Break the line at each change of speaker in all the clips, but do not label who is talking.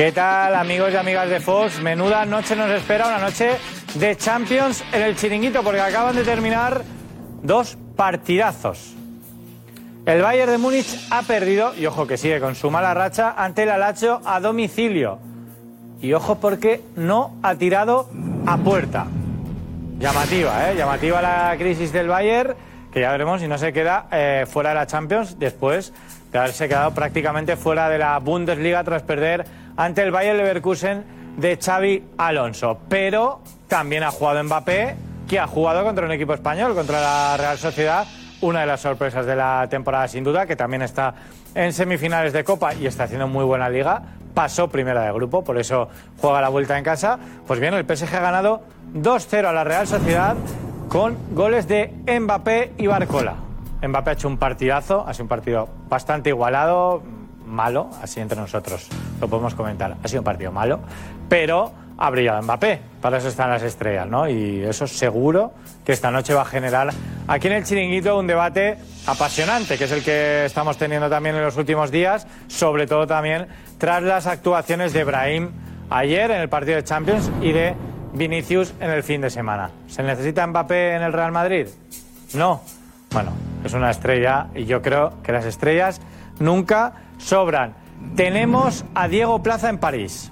¿Qué tal, amigos y amigas de Fox? Menuda noche nos espera, una noche de Champions en el chiringuito, porque acaban de terminar dos partidazos. El Bayern de Múnich ha perdido, y ojo que sigue con su mala racha, ante el Alacho a domicilio. Y ojo porque no ha tirado a puerta. Llamativa, ¿eh? Llamativa la crisis del Bayern, que ya veremos si no se queda eh, fuera de la Champions después de haberse quedado prácticamente fuera de la Bundesliga tras perder ante el Bayern Leverkusen de Xavi Alonso. Pero también ha jugado Mbappé, que ha jugado contra un equipo español, contra la Real Sociedad, una de las sorpresas de la temporada sin duda, que también está en semifinales de Copa y está haciendo muy buena liga. Pasó primera de grupo, por eso juega la vuelta en casa. Pues bien, el PSG ha ganado 2-0 a la Real Sociedad con goles de Mbappé y Barcola. Mbappé ha hecho un partidazo, ha sido un partido bastante igualado, malo, así entre nosotros lo podemos comentar. Ha sido un partido malo, pero ha brillado Mbappé. Para eso están las estrellas, ¿no? Y eso seguro que esta noche va a generar aquí en el chiringuito un debate apasionante, que es el que estamos teniendo también en los últimos días, sobre todo también tras las actuaciones de Brahim ayer en el partido de Champions y de Vinicius en el fin de semana. ¿Se necesita Mbappé en el Real Madrid? No. Bueno, es una estrella y yo creo que las estrellas nunca sobran. Tenemos a Diego Plaza en París.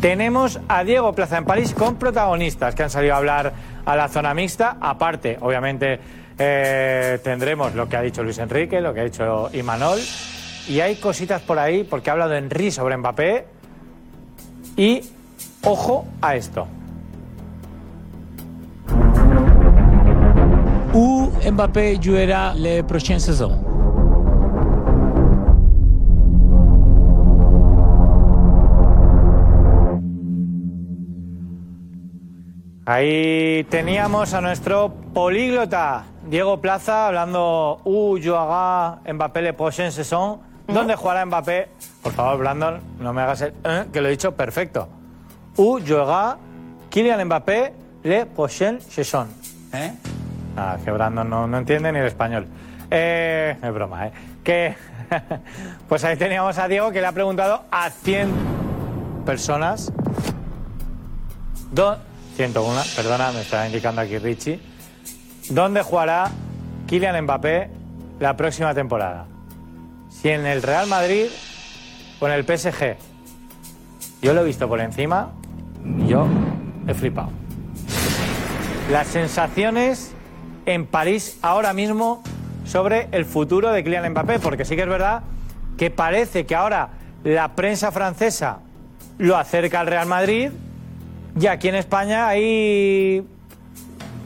Tenemos a Diego Plaza en París con protagonistas que han salido a hablar a la zona mixta. Aparte, obviamente, eh, tendremos lo que ha dicho Luis Enrique, lo que ha dicho Imanol. Y hay cositas por ahí, porque ha hablado Henry sobre Mbappé. Y ojo a esto.
Où Mbappé jouera les prochaines saisons
Ahí teníamos a nuestro políglota Diego Plaza hablando Uh, yo haga Mbappé le prochaine saison. ¿Dónde jugará Mbappé? Por favor, Brandon, no me hagas el eh, que lo he dicho perfecto. Uh, yo haga Kylian Mbappé le prochaine saison.
¿Eh?
Ah, que Brandon no, no entiende ni el español. Eh, es broma, ¿eh? Que, pues ahí teníamos a Diego que le ha preguntado a 100 personas. Do- 101, perdona, me está indicando aquí Richie. ¿Dónde jugará Kylian Mbappé la próxima temporada? Si en el Real Madrid o en el PSG. Yo lo he visto por encima y yo he flipado. Las sensaciones en París ahora mismo sobre el futuro de Kylian Mbappé, porque sí que es verdad que parece que ahora la prensa francesa lo acerca al Real Madrid y aquí en España ahí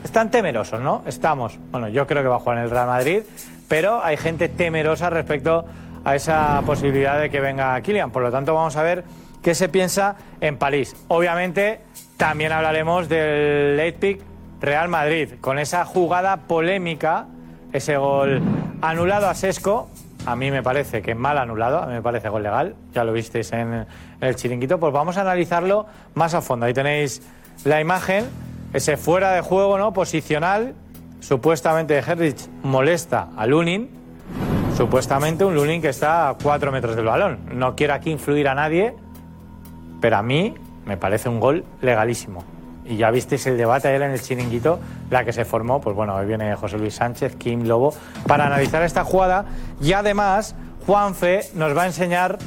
están temerosos, ¿no? Estamos. Bueno, yo creo que va a jugar en el Real Madrid, pero hay gente temerosa respecto a esa posibilidad de que venga Kylian. Por lo tanto, vamos a ver qué se piensa en París. Obviamente, también hablaremos del pick Real Madrid, con esa jugada polémica, ese gol anulado a Sesco. A mí me parece que mal anulado, a mí me parece gol legal, ya lo visteis en el chiringuito, pues vamos a analizarlo más a fondo. Ahí tenéis la imagen, ese fuera de juego, ¿no? Posicional, supuestamente de Herrich molesta a Lunin, supuestamente un Lunin que está a cuatro metros del balón. No quiero aquí influir a nadie, pero a mí me parece un gol legalísimo. Y ya visteis el debate ayer en el chiringuito, la que se formó, pues bueno, hoy viene José Luis Sánchez, Kim Lobo, para analizar esta jugada. Y además, Juanfe nos va a enseñar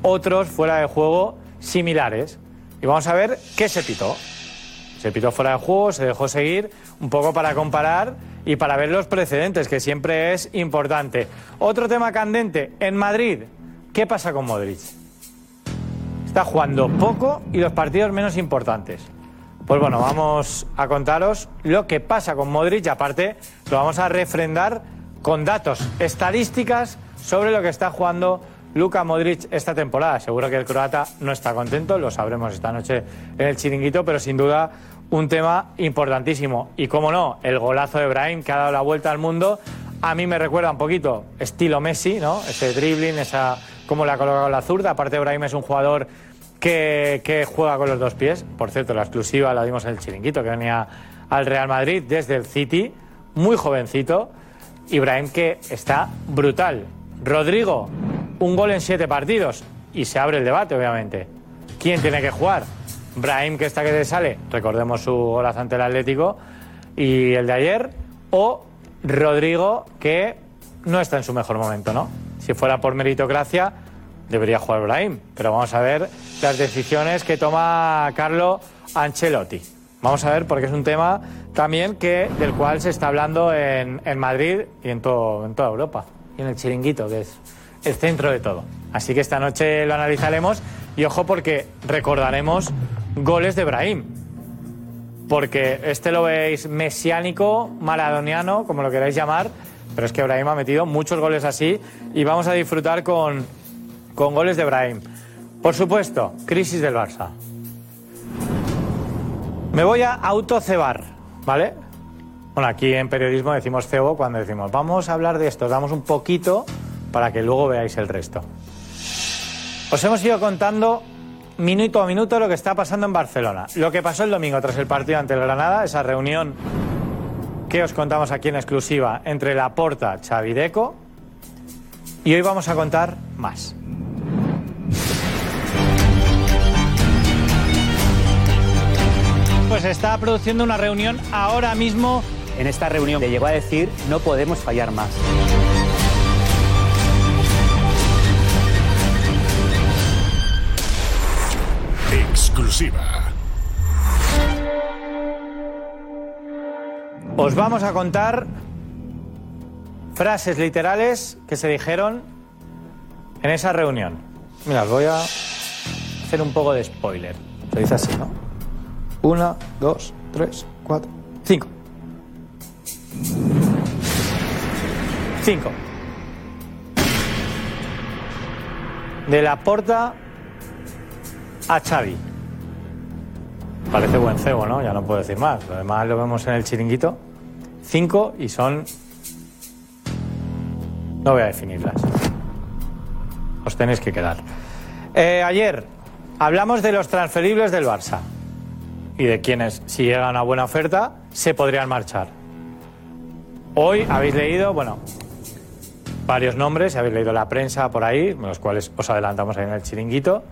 otros fuera de juego similares. Y vamos a ver qué se pitó. Se pitó fuera de juego, se dejó seguir, un poco para comparar y para ver los precedentes, que siempre es importante. Otro tema candente, en Madrid, ¿qué pasa con Modric? Está jugando poco y los partidos menos importantes. Pues bueno, vamos a contaros lo que pasa con Modric y aparte lo vamos a refrendar con datos, estadísticas sobre lo que está jugando Luka Modric esta temporada. Seguro que el croata no está contento, lo sabremos esta noche en el chiringuito, pero sin duda un tema importantísimo. Y como no, el golazo de Brahim que ha dado la vuelta al mundo, a mí me recuerda un poquito estilo Messi, ¿no? Ese dribbling, esa cómo le ha colocado la zurda. Aparte, Brahim es un jugador que, juega con los dos pies. Por cierto, la exclusiva la dimos en el chiringuito, que venía al Real Madrid desde el City, muy jovencito. Ibrahim que está brutal. Rodrigo, un gol en siete partidos. y se abre el debate, obviamente. ¿Quién tiene que jugar? Brahim, que está que se sale, recordemos su golazo ante el Atlético, y el de ayer, o Rodrigo, que no está en su mejor momento, ¿no? Si fuera por meritocracia, debería jugar Brahim, pero vamos a ver las decisiones que toma Carlo Ancelotti. Vamos a ver, porque es un tema también que, del cual se está hablando en, en Madrid y en, todo, en toda Europa. Y en el chiringuito, que es el centro de todo. Así que esta noche lo analizaremos y ojo porque recordaremos goles de Brahim. Porque este lo veis mesiánico, maradoniano, como lo queráis llamar, pero es que Brahim ha metido muchos goles así y vamos a disfrutar con, con goles de Brahim. Por supuesto, crisis del Barça. Me voy a autocebar, ¿vale? Bueno, aquí en periodismo decimos cebo cuando decimos vamos a hablar de esto, damos un poquito para que luego veáis el resto. Os hemos ido contando minuto a minuto lo que está pasando en Barcelona. Lo que pasó el domingo tras el partido ante el Granada, esa reunión que os contamos aquí en exclusiva entre la Porta Chavideco. Y hoy vamos a contar más. Pues está produciendo una reunión ahora mismo.
En esta reunión le llegó a decir no podemos fallar más.
Exclusiva.
Os vamos a contar frases literales que se dijeron en esa reunión. Mira, os voy a hacer un poco de spoiler. Se dice así, ¿no? Una, dos, tres, cuatro, cinco. Cinco. De la porta a Xavi. Parece buen cebo, ¿no? Ya no puedo decir más. Lo demás lo vemos en el chiringuito. Cinco y son... No voy a definirlas. Os tenéis que quedar. Eh, ayer hablamos de los transferibles del Barça y de quienes, si llega una buena oferta, se podrían marchar. Hoy habéis leído, bueno, varios nombres, habéis leído la prensa por ahí, los cuales os adelantamos ahí en el chiringuito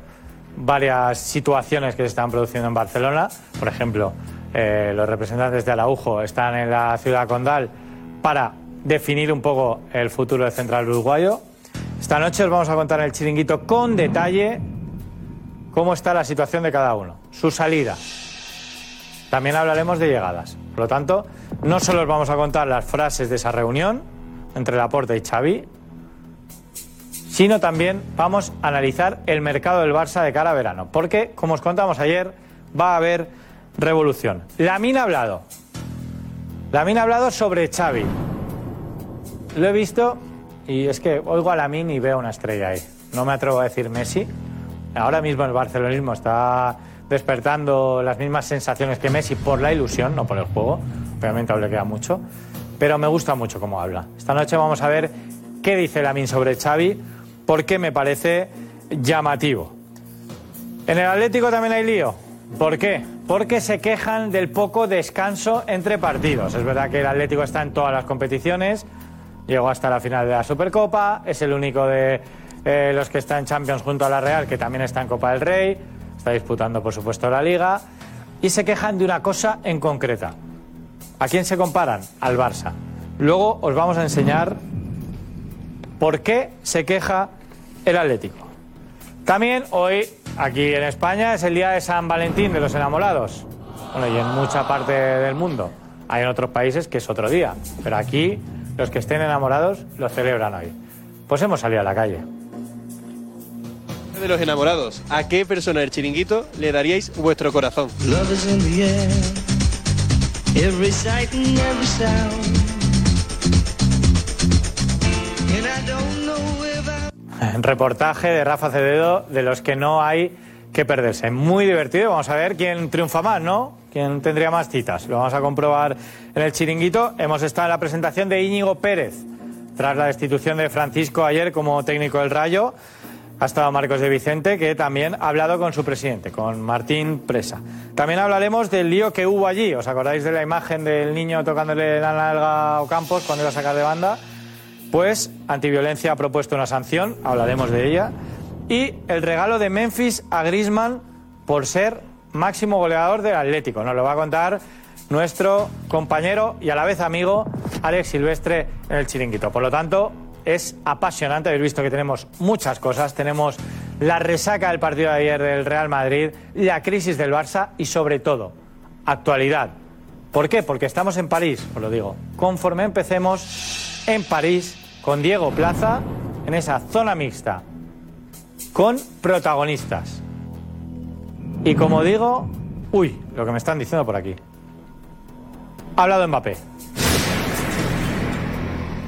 varias situaciones que se están produciendo en Barcelona. Por ejemplo, eh, los representantes de Araujo están en la ciudad condal para definir un poco el futuro del central uruguayo. Esta noche os vamos a contar en el chiringuito con detalle cómo está la situación de cada uno, su salida. También hablaremos de llegadas. Por lo tanto, no solo os vamos a contar las frases de esa reunión entre Laporta y Xavi, sino también vamos a analizar el mercado del Barça de cara a verano. Porque, como os contamos ayer, va a haber revolución. La mina ha hablado. La mina ha hablado sobre Xavi. Lo he visto y es que oigo a la mina y veo una estrella ahí. No me atrevo a decir Messi. Ahora mismo el barcelonismo está despertando las mismas sensaciones que Messi por la ilusión, no por el juego. Obviamente aún le queda mucho. Pero me gusta mucho cómo habla. Esta noche vamos a ver qué dice Lamin sobre Xavi porque me parece llamativo. En el Atlético también hay lío. ¿Por qué? Porque se quejan del poco descanso entre partidos. Es verdad que el Atlético está en todas las competiciones, llegó hasta la final de la Supercopa, es el único de eh, los que está en Champions junto a la Real, que también está en Copa del Rey, está disputando por supuesto la Liga, y se quejan de una cosa en concreta. ¿A quién se comparan? Al Barça. Luego os vamos a enseñar por qué se queja el Atlético. También hoy, aquí en España, es el día de San Valentín de los enamorados. Bueno, y en mucha parte del mundo. Hay en otros países que es otro día. Pero aquí, los que estén enamorados lo celebran hoy. Pues hemos salido a la calle.
De los enamorados, ¿a qué persona del chiringuito le daríais vuestro corazón?
Love is in the air, every sight and every sound. And I don't know if I
Reportaje de Rafa Cededo de los que no hay que perderse. Muy divertido. Vamos a ver quién triunfa más, ¿no? ¿Quién tendría más citas? Lo vamos a comprobar en el chiringuito. Hemos estado en la presentación de Íñigo Pérez tras la destitución de Francisco ayer como técnico del Rayo. Ha estado Marcos de Vicente, que también ha hablado con su presidente, con Martín Presa. También hablaremos del lío que hubo allí. ¿Os acordáis de la imagen del niño tocándole la nalga a Ocampos cuando iba a sacar de banda? Pues Antiviolencia ha propuesto una sanción, hablaremos de ella. y el regalo de Memphis a Griezmann por ser máximo goleador del Atlético. Nos lo va a contar nuestro compañero y a la vez amigo Alex Silvestre en el chiringuito. Por lo tanto, es apasionante. Habéis visto que tenemos muchas cosas. Tenemos la resaca del partido de ayer del Real Madrid, la crisis del Barça y sobre todo, actualidad. ¿Por qué? Porque estamos en París, os lo digo. Conforme empecemos en París con Diego Plaza, en esa zona mixta, con protagonistas. Y como digo, uy, lo que me están diciendo por aquí. Ha hablado Mbappé.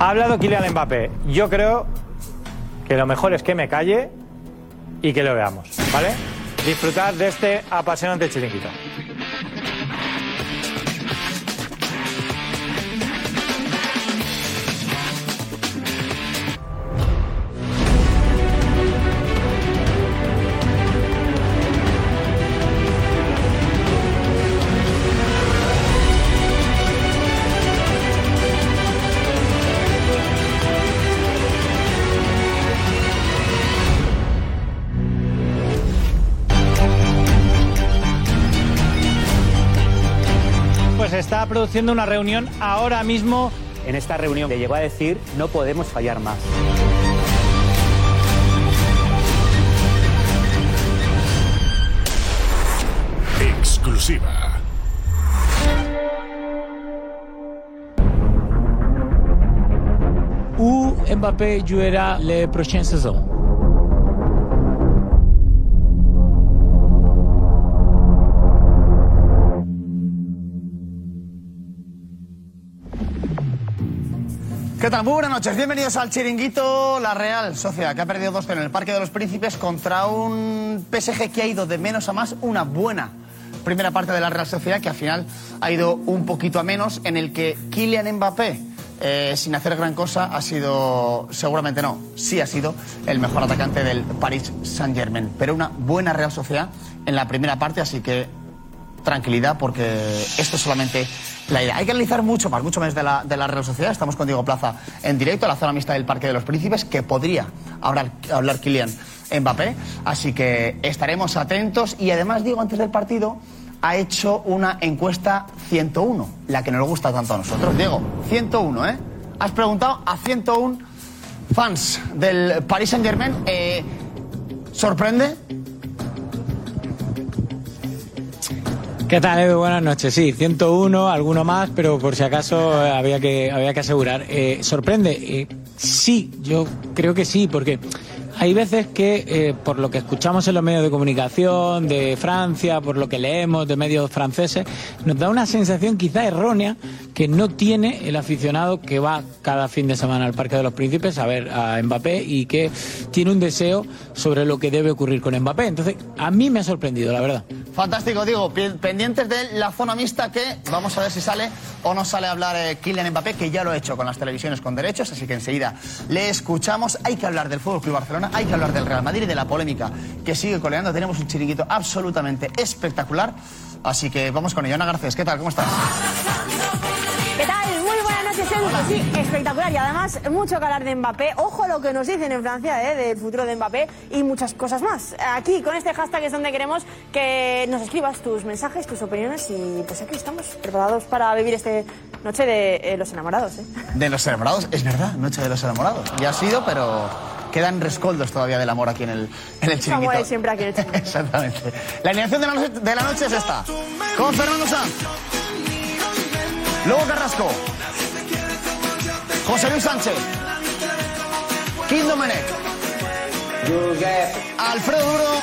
Ha hablado Kylian Mbappé. Yo creo que lo mejor es que me calle y que lo veamos, ¿vale? Disfrutar de este apasionante chiringuito. Produciendo una reunión ahora mismo.
En esta reunión le llegó a decir no podemos fallar más.
Exclusiva.
Où Mbappé jouera les prochaines saisons
¿Qué tal? Muy buenas noches. Bienvenidos al Chiringuito La Real Sociedad, que ha perdido 2 en el Parque de los Príncipes contra un PSG que ha ido de menos a más. Una buena primera parte de la Real Sociedad que al final ha ido un poquito a menos, en el que Kylian Mbappé, eh, sin hacer gran cosa, ha sido, seguramente no, sí ha sido el mejor atacante del Paris Saint-Germain. Pero una buena Real Sociedad en la primera parte, así que tranquilidad porque esto es solamente la idea. Hay que analizar mucho más, mucho más de la, de la Real Sociedad. Estamos con Diego Plaza en directo a la zona mixta del Parque de los Príncipes, que podría hablar, hablar Kylian Mbappé. Así que estaremos atentos. Y además, Diego, antes del partido, ha hecho una encuesta 101, la que nos gusta tanto a nosotros. Diego, 101, ¿eh? Has preguntado a 101 fans del Paris Saint-Germain. Eh, ¿Sorprende?
¿Qué tal, Edu? Buenas noches. Sí, 101, alguno más, pero por si acaso eh, había que, había que asegurar. Eh, ¿Sorprende? Eh, sí, yo creo que sí, porque hay veces que, eh, por lo que escuchamos en los medios de comunicación de Francia, por lo que leemos de medios franceses, nos da una sensación quizá errónea que no tiene el aficionado que va cada fin de semana al Parque de los Príncipes a ver a Mbappé y que tiene un deseo sobre lo que debe ocurrir con Mbappé. Entonces, a mí me ha sorprendido, la verdad.
Fantástico, digo, pi- pendientes de la zona mixta que vamos a ver si sale o no sale a hablar eh, Kylian Mbappé, que ya lo ha hecho con las televisiones con derechos, así que enseguida le escuchamos. Hay que hablar del Fútbol Club Barcelona, hay que hablar del Real Madrid y de la polémica que sigue coleando. Tenemos un chiringuito absolutamente espectacular, así que vamos con ello. Ana Garcés, ¿qué tal? ¿Cómo estás?
¿Qué tal? Muy buenas noches, Edu. Pues Sí, espectacular. Y además, mucho que hablar de Mbappé. Ojo lo que nos dicen en Francia ¿eh? del futuro de Mbappé y muchas cosas más. Aquí, con este hashtag es donde queremos que nos escribas tus mensajes, tus opiniones y pues aquí estamos preparados para vivir este noche de eh, los enamorados. ¿eh?
De los enamorados, es verdad, Noche de los enamorados. Ya ha sido, pero quedan rescoldos todavía del amor aquí en el, en el chiringuito.
Como es siempre aquí en el chiringuito.
Exactamente. La alineación de la, noche, de la noche es esta. Con Fernando Sanz. Lobo Carrasco. José Luis Sánchez. Kim Domenech. Alfredo Duro.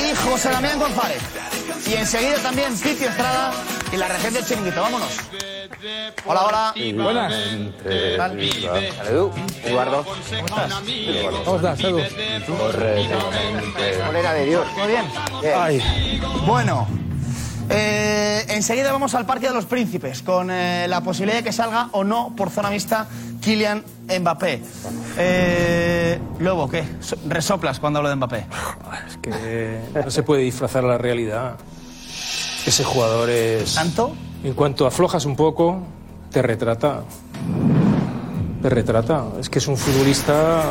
Y José Damián González. Y enseguida también Piti Estrada y la región del chiringuito. Vámonos. Hola, hola.
Buenas.
¿Qué tal?
Edu, Eduardo.
¿Cómo estás, Edu?
De Dios.
¿Todo bien? Bueno, eh, enseguida vamos al Parque de los Príncipes con eh, la posibilidad de que salga o no por zona mixta Kylian Mbappé. Eh, Lobo, ¿qué? So- ¿Resoplas cuando hablo de Mbappé?
Es que no se puede disfrazar la realidad. Ese jugador es.
¿Tanto?
En cuanto aflojas un poco, te retrata. Te retrata. Es que es un futbolista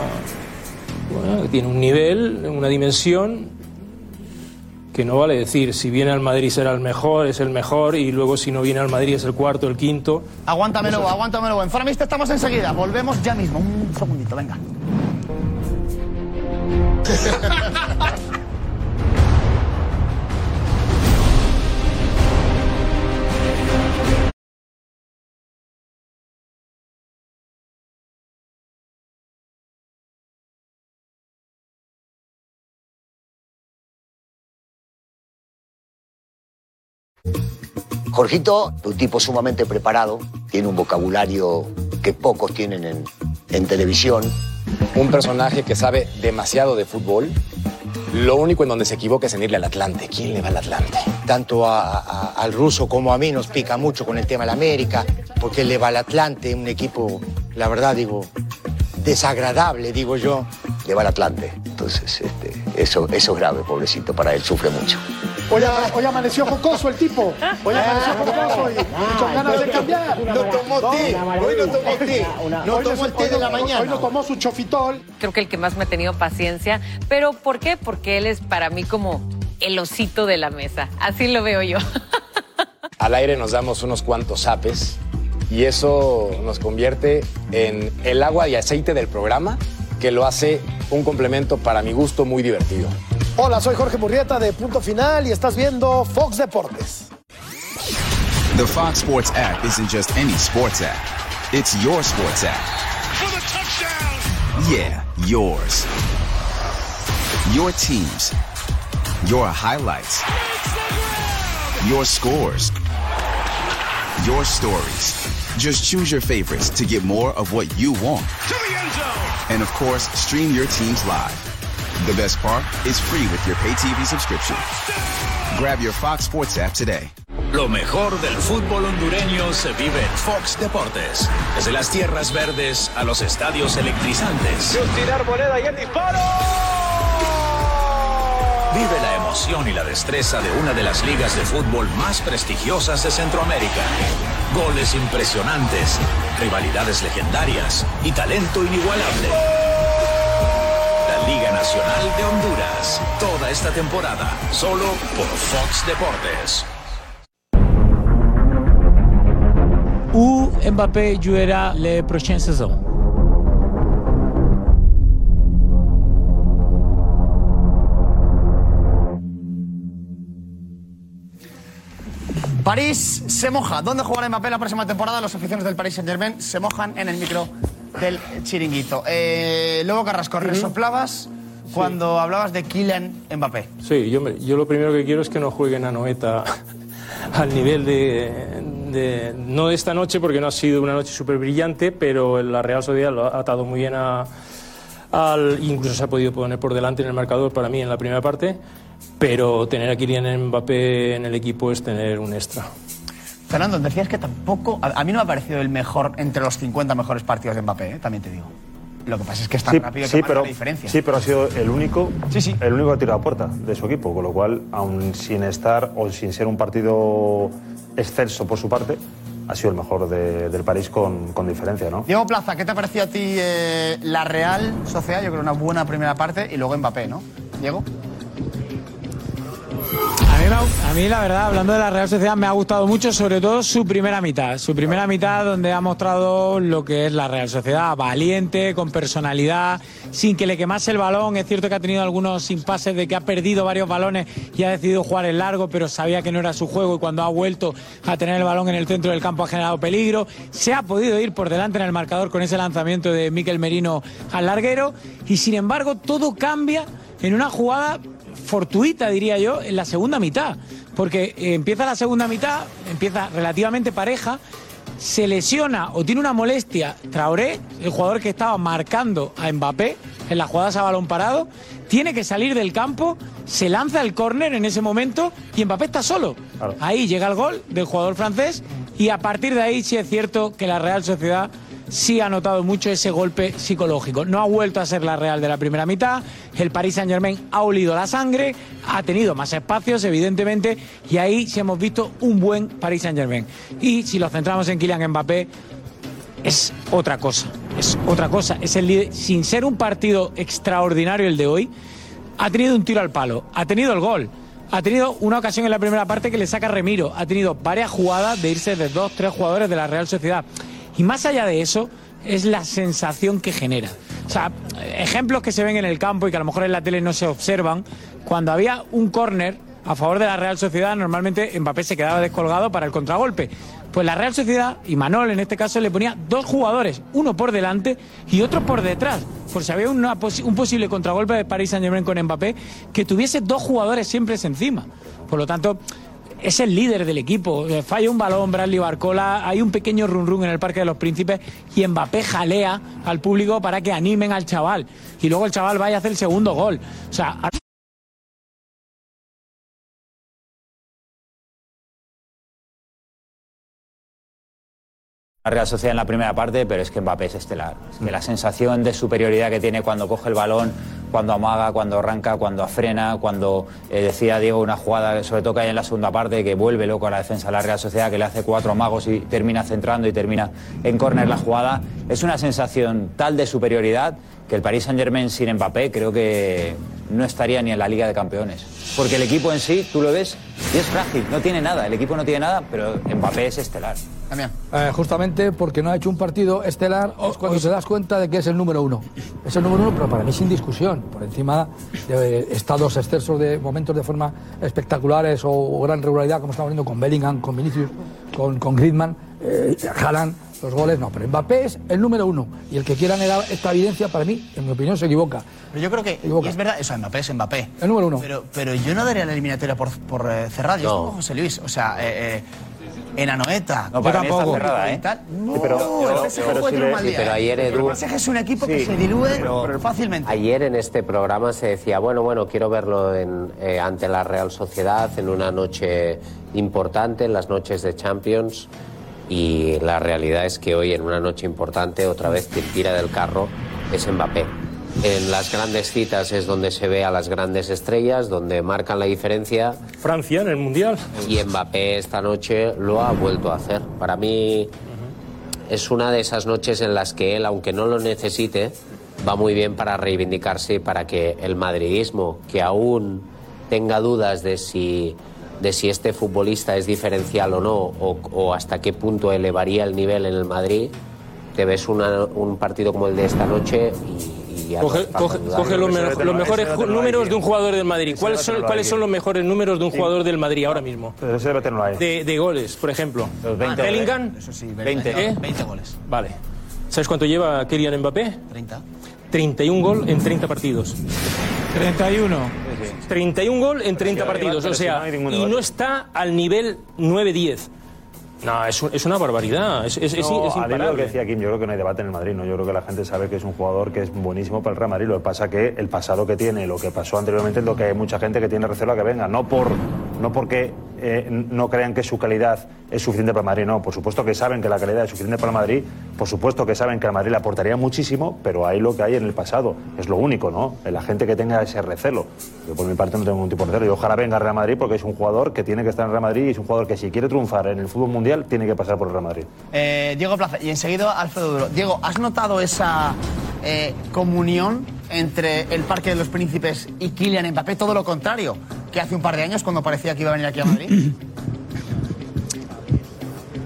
bueno, que tiene un nivel, una dimensión que no vale decir si viene al Madrid será el mejor, es el mejor y luego si no viene al Madrid es el cuarto, el quinto.
Aguántamelo, aguántamelo. En Foramista estamos enseguida. Volvemos ya mismo. Un segundito, venga.
Jorgito, un tipo sumamente preparado, tiene un vocabulario que pocos tienen en, en televisión.
Un personaje que sabe demasiado de fútbol. Lo único en donde se equivoca es en irle al Atlante. ¿Quién le va al Atlante?
Tanto a- a- al ruso como a mí nos pica mucho con el tema de la América, porque él le va al Atlante, un equipo, la verdad digo, desagradable, digo yo. Le va al Atlante. Entonces, este, eso, eso es grave, pobrecito, para él, sufre mucho.
Hoy, ama- hoy amaneció jocoso el tipo. Hoy amaneció jocoso y, y con ganas de cambiar.
No tomó té, hoy no tomó té. No
Hoy
tomó el té de la mañana.
Hoy no tomó su chofitol.
Creo que el que más me ha tenido paciencia. ¿Pero por qué? Porque él es para mí como el osito de la mesa. Así lo veo yo.
Al aire nos damos unos cuantos zapes y eso nos convierte en el agua y aceite del programa que lo hace un complemento para mi gusto muy divertido.
Hola, soy Jorge Murrieta de Punto Final y estás viendo Fox Deportes.
The Fox Sports app isn't just any sports app. It's your sports app. Yeah, yours. Your teams. Your highlights. Your scores. Your stories. Just choose your favorites to get more of what you want. To the end zone. And of course, stream your teams live. The best part is free with your pay TV subscription. Grab your Fox Sports app today.
Lo mejor del fútbol hondureño se vive en Fox Deportes. Desde las tierras verdes a los estadios electrizantes.
tirar moneda y el disparo.
Vive la emoción y la destreza de una de las ligas de fútbol más prestigiosas de Centroamérica. Goles impresionantes, rivalidades legendarias y talento inigualable. La Liga Nacional de Honduras. Toda esta temporada, solo por Fox Deportes.
Où Mbappé jouera les prochaines saisons
París se moja. ¿Dónde jugará Mbappé la próxima temporada? Los aficionados del Paris Saint Germain se mojan en el micro del chiringuito. Eh, luego Carrasco, resoplabas cuando hablabas de Kylian Mbappé.
Sí, yo, lo primero que quiero es que no jueguen a Noeta al nivel de, de- No de esta noche, porque no ha sido una noche súper brillante, pero la Real Sociedad lo ha atado muy bien a. Al, incluso se ha podido poner por delante en el marcador para mí en la primera parte, pero tener a Kylian Mbappé en el equipo es tener un extra.
Fernando, decías que tampoco. A, a mí no me ha parecido el mejor entre los 50 mejores partidos de Mbappé, eh, también te digo. Lo que pasa es que es tan
Sí,
rápido que
sí,
marca
pero,
la diferencia.
sí, pero ha sido el único, el único que ha tirado a puerta de su equipo, con lo cual, aun sin estar o sin ser un partido excelso por su parte, ha sido el mejor de- del París con, con diferencia, ¿no?
Diego Plaza, ¿qué te pareció a ti eh, la Real Sociedad? Yo creo una buena primera parte y luego Mbappé, ¿no? Diego.
A mí, la verdad, hablando de la Real Sociedad, me ha gustado mucho, sobre todo su primera mitad. Su primera mitad donde ha mostrado lo que es la Real Sociedad, valiente, con personalidad, sin que le quemase el balón. Es cierto que ha tenido algunos impases de que ha perdido varios balones y ha decidido jugar en largo, pero sabía que no era su juego y cuando ha vuelto a tener el balón en el centro del campo ha generado peligro. Se ha podido ir por delante en el marcador con ese lanzamiento de Miquel Merino al larguero y sin embargo todo cambia en una jugada fortuita, diría yo, en la segunda mitad. Porque eh, empieza la segunda mitad, empieza relativamente pareja, se lesiona o tiene una molestia Traoré, el jugador que estaba marcando a Mbappé en las jugadas a balón parado, tiene que salir del campo, se lanza el córner en ese momento y Mbappé está solo. Ahí llega el gol del jugador francés y a partir de ahí sí es cierto que la Real Sociedad sí ha notado mucho ese golpe psicológico. No ha vuelto a ser la Real de la primera mitad, el Paris Saint Germain ha olido la sangre, ha tenido más espacios, evidentemente, y ahí sí hemos visto un buen Paris Saint Germain. Y si lo centramos en Kylian Mbappé, es otra cosa. es otra cosa. Es el líder, sin ser un partido extraordinario el de hoy, ha tenido un tiro al palo, ha tenido el gol, ha tenido una ocasión en la primera parte que le saca Remiro, ha tenido varias jugadas de irse de dos, tres jugadores de la Real Sociedad. Y más allá de eso, es la sensación que genera. O sea, ejemplos que se ven en el campo y que a lo mejor en la tele no se observan, cuando había un córner a favor de la Real Sociedad, normalmente Mbappé se quedaba descolgado para el contragolpe. Pues la Real Sociedad, y Manol en este caso, le ponía dos jugadores, uno por delante y otro por detrás, por si había una un posible contragolpe de Paris Saint-Germain con Mbappé, que tuviese dos jugadores siempre encima. Por lo tanto, es el líder del equipo. Eh, Falla un balón, Bradley Barcola, hay un pequeño run run en el Parque de los Príncipes y Mbappé jalea al público para que animen al chaval. Y luego el chaval vaya a hacer el segundo gol. O sea,
Real Sociedad en la primera parte, pero es que Mbappé es estelar. Es que la sensación de superioridad que tiene cuando coge el balón, cuando amaga, cuando arranca, cuando frena, cuando eh, decía Diego una jugada, sobre todo que hay en la segunda parte, que vuelve loco a la defensa de la Sociedad, que le hace cuatro amagos y termina centrando y termina en córner la jugada. Es una sensación tal de superioridad que el Paris Saint Germain sin Mbappé creo que no estaría ni en la Liga de Campeones. Porque el equipo en sí, tú lo ves, y es frágil, no tiene nada. El equipo no tiene nada, pero Mbappé es estelar.
Eh, justamente porque no ha hecho un partido estelar es cuando te das cuenta de que es el número uno. Es el número uno, pero para mí sin discusión. Por encima de estados excesos de momentos de forma espectaculares o, o gran regularidad, como estamos viendo con Bellingham, con Vinicius, con, con Griezmann, eh, Haaland, los goles no. Pero Mbappé es el número uno. Y el que quiera negar esta evidencia, para mí, en mi opinión, se equivoca.
Pero yo creo que, y es verdad, eso, Mbappé es Mbappé.
El número uno.
Pero, pero yo no daría la eliminatoria por, por eh, cerrada. Yo
No.
estoy José Luis. O sea, eh, eh, en Anoeta.
No, para mí está cerrada, ¿eh?
y tal. No,
Sí, pero-
el PSG
pero
puede
si
tener un
le-
mal
sí,
día,
pero ayer, Edu-
El PSG es un equipo que se dilúe
pero-
fácilmente.
Ayer en este programa se decía, bueno, bueno, quiero verlo en, eh, ante la Real Sociedad en una noche importante, en las noches de Champions. Y la realidad es que hoy en una noche importante, otra vez quien tira del carro es Mbappé. En las grandes citas es donde se ve a las grandes estrellas, donde marcan la diferencia.
Francia en el Mundial.
Y Mbappé esta noche lo ha vuelto a hacer. Para mí es una de esas noches en las que él, aunque no lo necesite, va muy bien para reivindicarse y para que el madridismo, que aún tenga dudas de si, de si este futbolista es diferencial o no, o, o hasta qué punto elevaría el nivel en el Madrid, te ves una- un partido como el de esta noche y,
Coge, coge- coge los, los mejores números de un jugador del Madrid. ¿Cuáles son, ¿cuáles son los mejores números de un jugador del Madrid ahora mismo?
Ese debate no lo hay.
De, de goles, por ejemplo. Los
20
Bellingham.
Eso sí,
20.
20, 20 goles.
Vale. ¿Sabes cuánto lleva Kylian Mbappé?
30.
31 gol en 30 partidos.
31.
31 gol en 30
Pero
partidos. O sea, y no está al nivel 9-10. No, es, es una barbaridad. Es, es, es-
No,
es
lo que decía Kim, yo creo que no hay debate en el Madrid, ¿no? Yo creo que la gente sabe que es un jugador que es buenísimo para el Real Madrid. Lo que pasa que el pasado que tiene, lo que pasó anteriormente, es lo que hay mucha gente que tiene recelo a que venga. No por no porque eh, no crean que su calidad es suficiente para Madrid, no. Por supuesto que saben que la calidad es suficiente para Madrid, por supuesto que saben que al Madrid le aportaría muchísimo, pero hay lo que hay en el pasado. Es lo único, ¿no? La gente que tenga ese recelo. Yo por mi parte no tengo ningún tipo de recelo. Y ojalá venga al Real Madrid porque es un jugador que tiene que estar en Real Madrid y es un jugador que si quiere triunfar en el fútbol mundial tiene que pasar por el Real Madrid.
Eh, Diego Plaza y enseguida Alfredo Duro. Diego, ¿has notado esa eh, comunión entre el Parque de los Príncipes y Kylian Mbappé? Todo lo contrario que hace un par de años cuando parecía que iba a venir aquí a Madrid.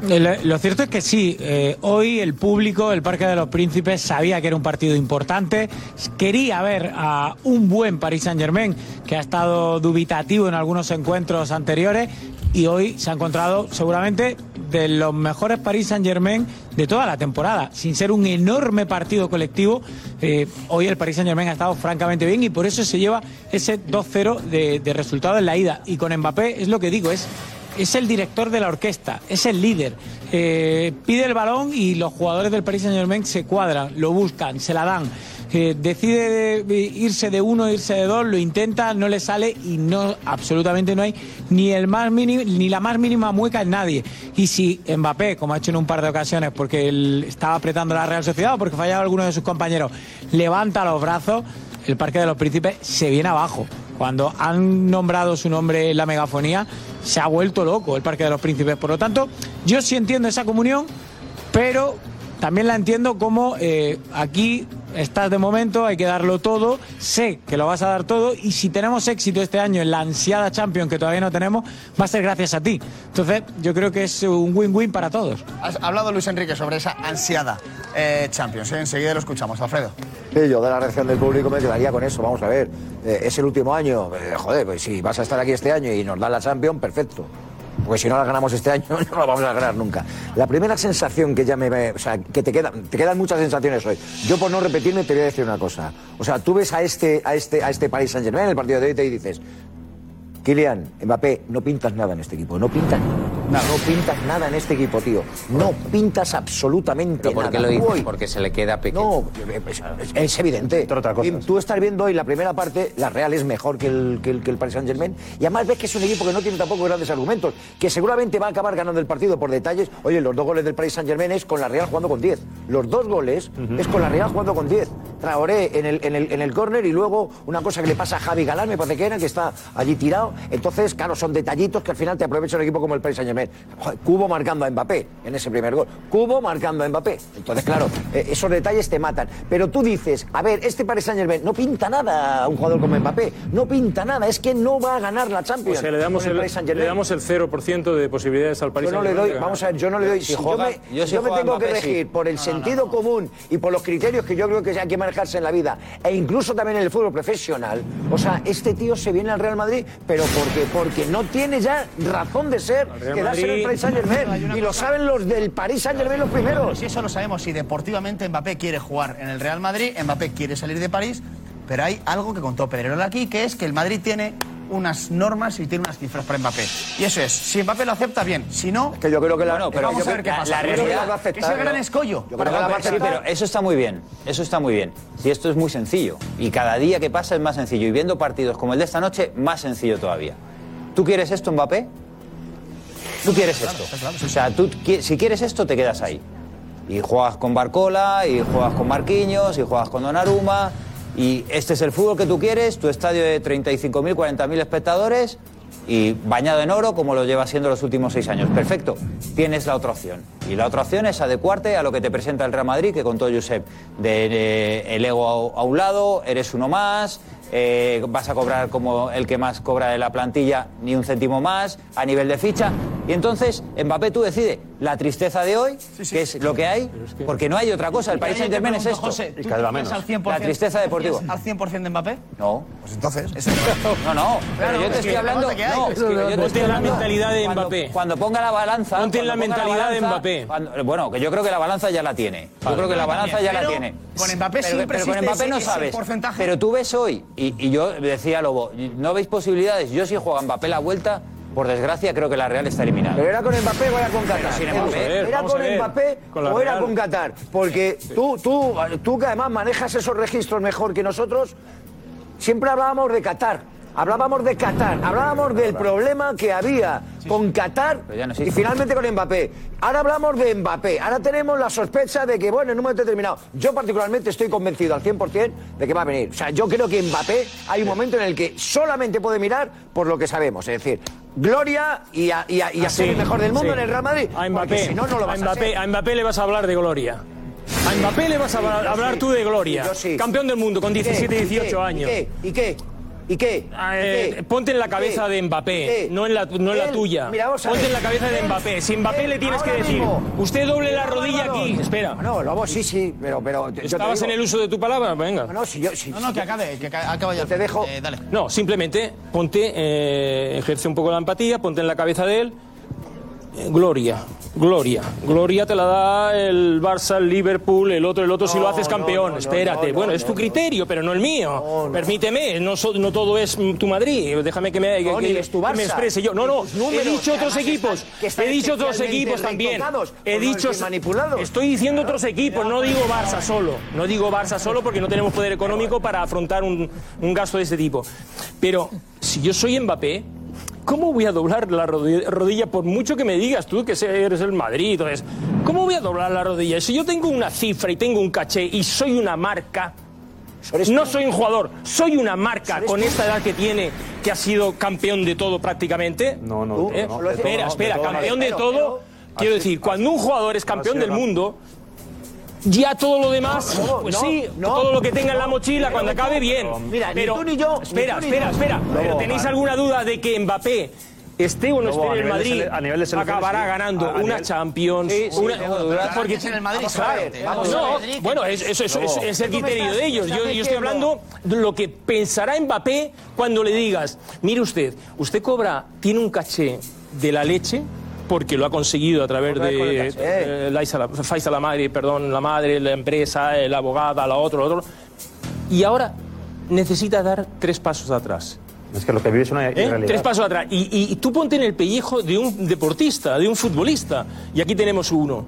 Eh, Lo cierto es que sí, eh, hoy el público, el Parque de los Príncipes, sabía que era un partido importante, quería ver a un buen Paris Saint Germain, que ha estado dubitativo en algunos encuentros anteriores, y hoy se ha encontrado seguramente de los mejores Paris Saint Germain de toda la temporada. Sin ser un enorme partido colectivo, eh, hoy el Paris Saint Germain ha estado francamente bien y por eso se lleva ese 2-0 de, de resultado en la ida. Y con Mbappé es lo que digo, es es el director de la orquesta, es el líder. Eh, pide el balón y los jugadores del Paris Saint Germain se cuadran, lo buscan, se la dan. Eh, decide de- irse de uno, irse de dos, lo intenta, no le sale y no, absolutamente no hay ni el más mínimo, ni la más mínima mueca en nadie. Y si Mbappé, como ha hecho en un par de ocasiones, porque estaba apretando la Real Sociedad o porque fallaba alguno de sus compañeros, levanta los brazos, el Parque de los Príncipes se viene abajo. Cuando han nombrado su nombre en la megafonía, se ha vuelto loco el Parque de los Príncipes. Por lo tanto, yo sí entiendo esa comunión, pero también la entiendo como eh, aquí estás de momento, hay que darlo todo, sé que lo vas a dar todo y si tenemos éxito este año en la ansiada Champions que todavía no tenemos, va a ser gracias a ti. Entonces yo creo que es un win-win para todos.
Has hablado Luis Enrique sobre esa ansiada eh, Champions. ¿eh? Enseguida lo escuchamos, Alfredo.
Sí, yo de la reacción del público me quedaría con eso. Vamos a ver, Eh, es el último año. Eh, joder, pues si vas a estar aquí este año y nos dan la Champions, perfecto. Porque si no la ganamos este año, no la vamos a ganar nunca. La primera sensación que ya me. O sea, que te quedan, te quedan muchas sensaciones hoy. Yo, por no repetirme, te voy a decir una cosa. O sea, tú ves a este, a este, a este Paris Saint Germain en el partido de hoy y te dices. Kylian, Mbappé, no pintas nada en este equipo, no pintas nada, no pintas nada en este equipo, tío. No pintas absolutamente
¿Pero por
nada.
qué lo dices? Porque se le queda pequeño.
no, es, es evidente. Tú estás viendo hoy la primera parte, la Real es mejor que el, que el, que el Paris Saint Germain. Y además ves que es un equipo que no tiene tampoco grandes argumentos, que seguramente va a acabar ganando el partido por detalles. Oye, los dos goles del Paris Saint Germain es con la Real jugando con 10. Los dos goles es con la Real jugando con 10. Traoré en el, en el, en el córner y luego una cosa que le pasa a Javi Galán, me parece que era, que está allí tirado. Entonces, claro, son detallitos que al final te aprovecha un equipo como el Paris Saint Germain. Cubo marcando a Mbappé en ese primer gol. Cubo marcando a Mbappé. Entonces, claro, eh, esos detalles te matan. Pero tú dices, a ver, este Paris Saint Germain no pinta nada a un jugador como Mbappé. No pinta nada. Es que no va a ganar la
O
Champions.
sea, le damos, el,
Paris
le damos el 0% de posibilidades al Paris
Yo no le
Saint-Germain
doy, vamos a ver, yo no le doy.
Si
Si,
juega-
yo me,
yo si
yo me
juega
tengo que
sí.
regir por el sentido común y por los criterios que yo creo que hay que manejarse en la vida, e incluso también en el fútbol profesional. O sea, este tío se viene al Real Madrid, pero porque, porque no tiene ya razón de ser El Paris Saint Germain. Y lo saben los del Paris Saint Germain los primeros.
Si eso lo sabemos, si deportivamente Mbappé quiere jugar en el Real Madrid, Mbappé quiere salir de París, pero hay algo que contó Pedrerol aquí, que es que el Madrid tiene unas normas y tiene unas cifras para Mbappé. Y eso es, si Mbappé lo acepta, bien. Si no,
que yo creo que la-
Bueno, pero
vamos
yo
a ver qué pasa.
la realidad-
va a aceptar, es el gran escollo.
Yo
para
creo que la va a
Mbappé.
aceptar, pero eso está muy bien, eso está muy bien. Si esto es muy sencillo y cada día que pasa es más sencillo y viendo partidos como el de esta noche, más sencillo todavía. ¿Tú quieres esto, Mbappé? Tú quieres esto. O sea, tú si quieres esto, te quedas ahí. Y juegas con Barcola, y juegas con Marquinhos, y juegas con Donnarumma. Y este es el fútbol que tú quieres, tu estadio de 35.000, 40.000 espectadores y bañado en oro como lo lleva siendo los últimos seis años. Perfecto, tienes la otra opción. Y la otra opción es adecuarte a lo que te presenta el Real Madrid, que contó Josep, de, de el ego a, a un lado, eres uno más, eh, vas a cobrar como el que más cobra de la plantilla, ni un céntimo más, a nivel de ficha. Y entonces, Mbappé, tú decides la tristeza de hoy, que es lo que hay, porque no hay otra cosa. El Paris Saint Germain es esto.
José, ¿tú confías al 100%,
La tristeza
¿tú
deportiva.
al 100% de Mbappé?
No.
Pues entonces.
No, no, pero yo te estoy hablando.
que.
No, es que yo te
Ponte
estoy
en la
hablando
mentalidad de
cuando-
Mbappé.
Cuando ponga la balanza.
Ponte en la mentalidad de Mbappé.
cuando- bueno, que yo creo que la balanza ya la tiene. Yo creo que la balanza ya la tiene.
con Mbappé
pero,
siempre
pero con Mbappé no sabes.
porcentaje.
Pero tú ves hoy, y, y yo decía Lobo, ¿no veis posibilidades? Yo si juega Mbappé la vuelta, por desgracia creo que la Real está eliminada.
¿Pero era con Mbappé o era con Qatar?
sin Mbappé.
ver, ¿Era con. Mbappé
Con
o era con Qatar? Porque tú, tú, tú que además manejas esos registros mejor que nosotros, siempre hablábamos de Qatar. Hablábamos de Qatar, hablábamos del problema que había con Qatar y finalmente con Mbappé. Ahora hablamos de Mbappé, ahora tenemos la sospecha de que, bueno, en un momento determinado, yo particularmente estoy convencido al 100% de que va a venir. O sea, yo creo que Mbappé hay un momento en el que solamente puede mirar por lo que sabemos, es decir, gloria y a, y a- y a
Ah,
ser el mejor del mundo en el Real Madrid.
A Mbappé,
si no, no lo
a
vas a
Mbappé,
ser.
a Mbappé le vas a hablar de gloria. A Mbappé le vas a hablar,
Yo
hablar
sí.
tú de gloria.
Sí.
Campeón del mundo con
¿Y qué?
17,
¿Y qué?
18 años.
¿Y qué? ¿Y qué? ¿Y qué?
Eh,
¿Y qué?
ponte en la
¿Y
cabeza
qué?
de
¿Y
Mbappé,
qué?
no en la, no en la tuya.
mira, vamos a
Ponte
ver.
en la cabeza de Mbappé. Si Mbappé
él
le tienes que decir,
mismo-
usted doble la rodilla aquí. Espera.
No, Lobo, sí, sí, pero... pero yo
¿Estabas
digo-
en el uso de tu palabra? Venga.
No, si yo... Si,
No, no, que acabe, que ca- acabe ya.
Te dejo...
Eh, dale.
No, simplemente ponte, eh, ejerce un poco la empatía, ponte en la cabeza de él. Gloria, gloria. Gloria te la da el Barça, el Liverpool, el otro, el otro si lo haces campeón.
no, no,
Espérate.
no,
bueno,
no,
es tu criterio, pero no el mío. Permíteme, no, so- no todo es tu Madrid. Déjame que me, que-
No, ni
que-
es tu
que me
Barça.
exprese yo. No, no,
números,
he dicho otros equipos.
están-
He dicho otros equipos también. He dicho
manipulados.
Estoy diciendo otros equipos, no digo Barça solo. No digo Barça solo porque no tenemos poder económico para afrontar un, un gasto de este tipo. Pero si yo soy Mbappé, ¿cómo voy a doblar la rodi- rodilla por mucho que me digas tú que eres el Madrid? Entonces, ¿cómo voy a doblar la rodilla? Si yo tengo una cifra y tengo un caché y soy una marca. No soy un jugador, soy una marca con esta edad que tiene, que ha sido campeón de todo prácticamente.
No, no,
¿Eh?
no, no,
espera,
no,
espera,
de todo no.
campeón de
Pero-
todo. Quiero decir, cuando un jugador es campeón del mundo, ya todo lo demás,
No,
pues
no,
sí,
no.
todo lo que tenga en la mochila cuando acabe bien.
Mira, ni
pero
tú ni yo, ni
espera,
tú ni
espera,
yo.
espera. Pero tenéis alguna duda de que Mbappé esté o no esté en el Madrid,
a nivel de sí.
ganando
A- a
una
nivel-
Champions,
Sí, sí,
una, porque
en el Madrid
vamos a
no, bueno, es- eso, eso es, el criterio de ellos. Yo, estoy hablando de lo que pensará Mbappé cuando le digas, mire usted, usted cobra, tiene un caché de la leche porque lo ha conseguido a través de eh, la, Faisa la madre, perdón, la madre, la empresa, eh, la abogada, la otra, la otra. Y ahora necesita dar tres pasos atrás.
Es que lo que vive es una
¿eh?
irrealidad.
Tres pasos atrás. Y, y- y tú ponte en el pellejo de un deportista, de un futbolista. Y aquí tenemos uno.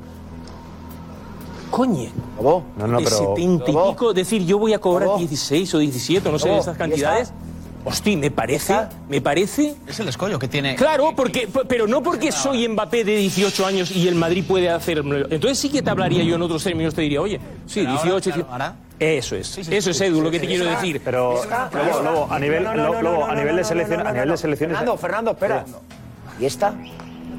Coñe.
No, no,
de
pero...
70 y pico, decir yo voy a cobrar
Lobo.
16 o 17, no sé, esas
¿y
cantidades. Hostia, me parece,
¿Está?
me parece.
Es el escollo que tiene.
Claro, porque, pero no porque soy Mbappé de 18 años y el Madrid puede hacerlo. Entonces sí que te hablaría yo en otros términos, te diría, oye, sí,
Pero ahora,
18,
claro, ahora-
Eso es, eso es Edu, lo que te quiero decir.
Pero, Lobo, Lobo, a nivel,
No, no, no,
Lobo,
no,
Lobo,
no,
a
no,
nivel
no,
de
no,
a
no,
nivel
no.
de selecciones...
Fernando, Fernando, espera. ¿Y esta?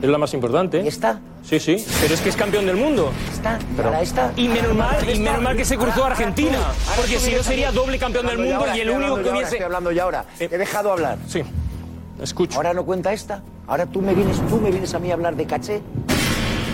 Es la más importante.
¿Y esta?
Sí, sí, pero es que es campeón del mundo.
¿Esta? ¿Ahora esta?
Y menos mal, y menos mal que se cruzó a Argentina, porque si no sería doble campeón del mundo y el único que hubiese...
Estoy hablando ya ahora.
Eh,
Te he dejado hablar.
Sí, escucho.
¿Ahora no cuenta esta? ¿Ahora tú me vienes, tú me vienes a mí a hablar de caché?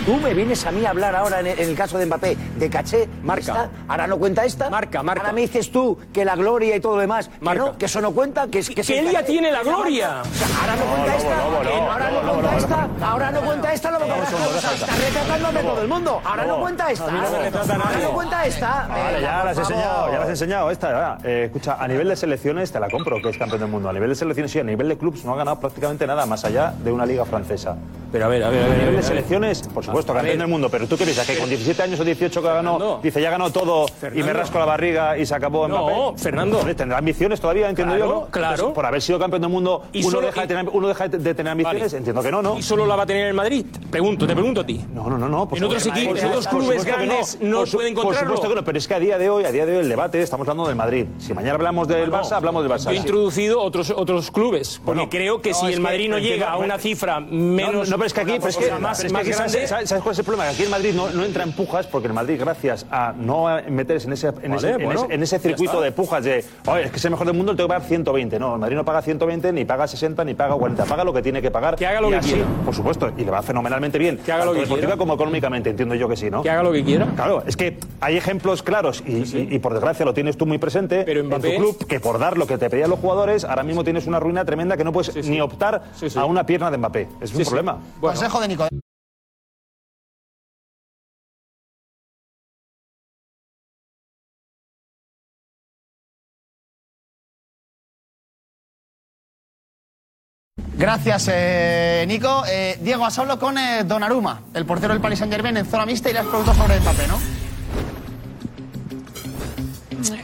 ¿Tú me vienes a mí a hablar ahora en el, caso de Mbappé de caché?
Marca.
¿Esta? ¿Ahora no cuenta esta?
Marca, marca.
Ahora me dices tú que la gloria y todo lo demás, que,
Marca.
no, que eso no cuenta, que, es- que, es
Que él ya tiene la gloria.
O sea, ahora no cuenta esta, ahora no cuenta esta, ahora no cuenta esta, lo que pasa es que está retratándome a todo el mundo. Ahora no cuenta esta. Ahora no cuenta esta.
Vale, ya las he enseñado, ya las he enseñado. Esta, ya. Eh, escucha, a nivel de selecciones te la compro, que es campeón del mundo. A nivel de selecciones sí, a nivel de clubs no ha ganado prácticamente nada más allá de una liga francesa.
Pero a ver, a ver, a
A
ver.
nivel
a
de selecciones, por supuesto, campeón del mundo. Pero tú qué piensas, que con 17 años o 18 que ganó,
Fernando.
dice ya ganó todo y me
Fernando.
rasco la barriga y se acabó
No,
Mbappé.
Fernando.
Hombre, Tendrá ambiciones todavía, entiendo
Claro,
yo, ¿no?
claro.
Entonces, por haber sido campeón del mundo,
Y
uno, deja de tener, uno deja de tener ambiciones,
Vale.
entiendo que no, ¿no?
¿Y solo la va a tener el Madrid? Pregunto, te pregunto a ti.
No, no, no, no. por
En otros equipos,
Por
en otros clubes grandes no
Por su-
pueden
Por
encontrarlo.
supuesto que no, pero es que a día de hoy, a día de hoy el debate estamos hablando del Madrid. Si mañana hablamos del Barça, hablamos del Barça.
Yo he introducido otros, otros clubes, porque creo que
no,
si el Madrid no llega a una cifra menos...
Pero es que aquí, pero es que,
más,
pero es que
más
aquí, ¿sabes-
grande...
¿sabes, ¿sabes cuál es el problema? Que aquí el Madrid no, no entra en pujas porque el Madrid, gracias a no meterse en ese, en
Vale,
ese, en ese- en circuito de pujas de, oye, es que es el mejor del mundo, tengo que pagar 120. No, el Madrid no paga 120, ni paga 60, ni paga 40. Paga lo que tiene que pagar.
Que haga lo
y
que
así,
quiera.
Por supuesto, y le va fenomenalmente bien.
Que haga lo que quiera.
como económicamente, entiendo yo que sí, ¿no?
Que haga lo que quiera.
Claro, es que hay ejemplos claros y, y- y por desgracia lo tienes tú muy presente
Pero
en tu club que por dar lo que te pedían los jugadores ahora mismo tienes una ruina tremenda que no puedes
Sí,
ni optar a una pierna de Mbappé. Es un problema.
Consejo de Nico. Gracias, eh, Nico. Eh, Diego, has hablado con eh, Donnarumma, el portero del Paris Saint Germain, en zona mixta y le has preguntado sobre Mbappé, ¿no?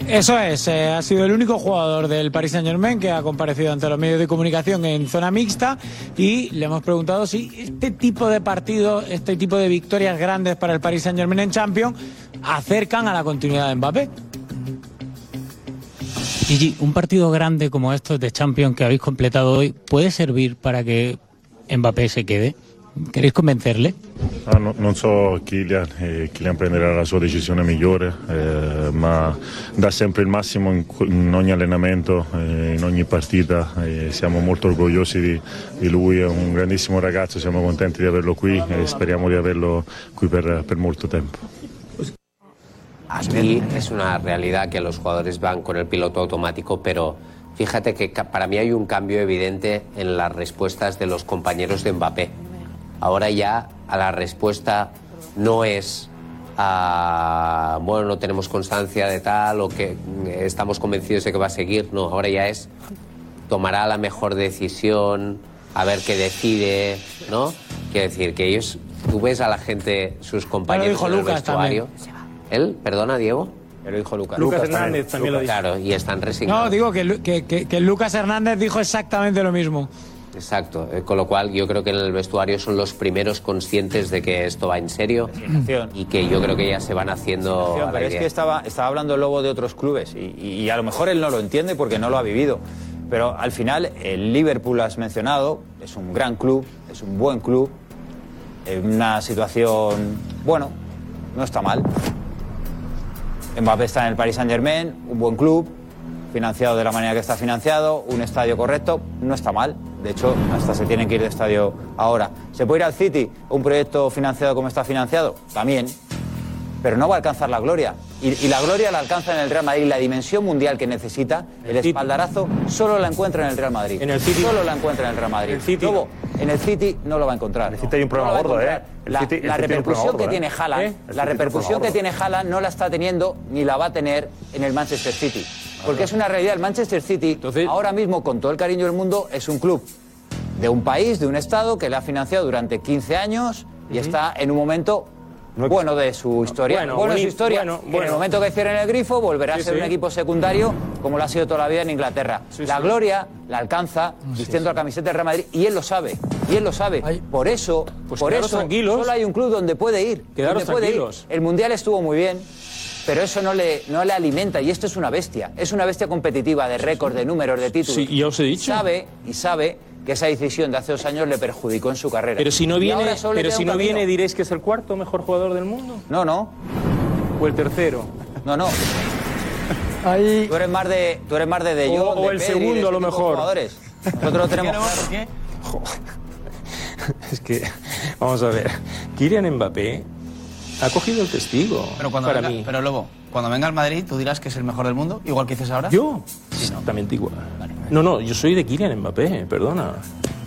Eso es, eh, ha sido el único jugador del Paris Saint Germain que ha comparecido ante los medios de comunicación en zona mixta y le hemos preguntado si este tipo de partidos, este tipo de victorias grandes para el Paris Saint Germain en Champions acercan a la continuidad de Mbappé. Gigi, un partido grande como estos de Champions que habéis completado hoy puede servir para que Mbappé se quede. ¿Queréis convencerle?
Ah, no- non so Kylian, eh, Kylian prenderà la sua decisione migliore, eh, ma dà sempre il massimo in, in ogni allenamento, eh, in ogni partita. eh, siamo molto orgogliosi di, di lui, è un grandissimo ragazzo, siamo contenti di averlo qui e speriamo di averlo qui per, per molto tempo.
Aquí es una realidad que los jugadores van con el piloto automático, pero fíjate que para mí hay un cambio evidente en las respuestas de los compañeros de Mbappé. Ahora ya a la respuesta no es a, bueno, no tenemos constancia de tal o que mm, estamos convencidos de que va a seguir, no, ahora ya es tomará la mejor decisión, a ver qué decide, ¿no? Quiero decir, que ellos, tú ves a la gente, sus compañeros
dijo
en el
Lucas
vestuario. ¿Él? ¿Perdona, Diego?
Lo dijo Lucas.
Lucas Hernández también lo dijo.
Claro, y están resignados.
No, digo que, Lu- que, que- que Lucas Hernández dijo exactamente lo mismo.
Exacto, eh, con lo cual yo creo que en el vestuario son los primeros conscientes de que esto va en serio y que yo creo que ya se van haciendo la
Pero es
idea.
que estaba, estaba hablando el Lobo de otros clubes y, y- y a lo mejor él no lo entiende porque no lo ha vivido. Pero al final el Liverpool has mencionado, es un gran club, es un buen club, en una situación, bueno, no está mal. Mbappé está en el Paris Saint Germain, un buen club, financiado de la manera que está financiado, un estadio correcto, no está mal. De hecho, hasta se tienen que ir de estadio ahora. ¿Se puede ir al City, un proyecto financiado como está financiado? También. Pero no va a alcanzar la gloria. Y, y la gloria la alcanza en el Real Madrid. La dimensión mundial que necesita, el, espaldarazo, solo la encuentra en el Real Madrid. En el City. Solo la encuentra en el Real Madrid. El City. en el City no lo va a encontrar. En el
City hay un problema
No
gordo. ¿eh?
La,
City-
repercusión que tiene. Haaland,
¿Eh?
La repercusión que tiene Haaland no la está teniendo ni la va a tener en el Manchester City. Porque es una realidad. El Manchester City, ahora mismo, con todo el cariño del mundo, es un club de un país, de un Estado que le ha financiado durante 15 años y está en un momento bueno de su historia.
Bueno,
Bueno, de su historia.
bueno,
En el momento que cierren el grifo, volverá
Sí,
a ser
sí.
un equipo secundario como lo ha sido toda la vida en Inglaterra. la gloria la alcanza vistiendo la camiseta del Real Madrid y él lo sabe. Y él lo sabe. Por eso,
Pues
por eso
tranquilos.
solo hay un club donde puede ir.
Quedaros
donde puede ir.
tranquilos.
El Mundial estuvo muy bien. Pero eso no le, no le alimenta y esto es una bestia. Es una bestia competitiva de récord, de números, de títulos.
Sí, ya os he dicho.
Sabe y sabe que esa decisión de hace dos años le perjudicó en su carrera.
Pero si no viene, pero si no
camino.
viene diréis que es el cuarto mejor jugador del mundo.
No, no.
O el tercero.
No, no. Tú eres más de, tú eres más de De
O-
Jong,
o
de
el
Pedri,
segundo,
de
a lo mejor.
jugadores. Nosotros lo tenemos claro.
Es que, vamos a ver, Kylian Mbappé ha cogido el testigo
Pero cuando
para
venga,
mí.
Pero Lobo, cuando venga al Madrid, tú dirás que es el mejor del mundo, igual que dices ahora.
¿Yo? Exactamente igual. No, no, yo soy de Kylian Mbappé, perdona.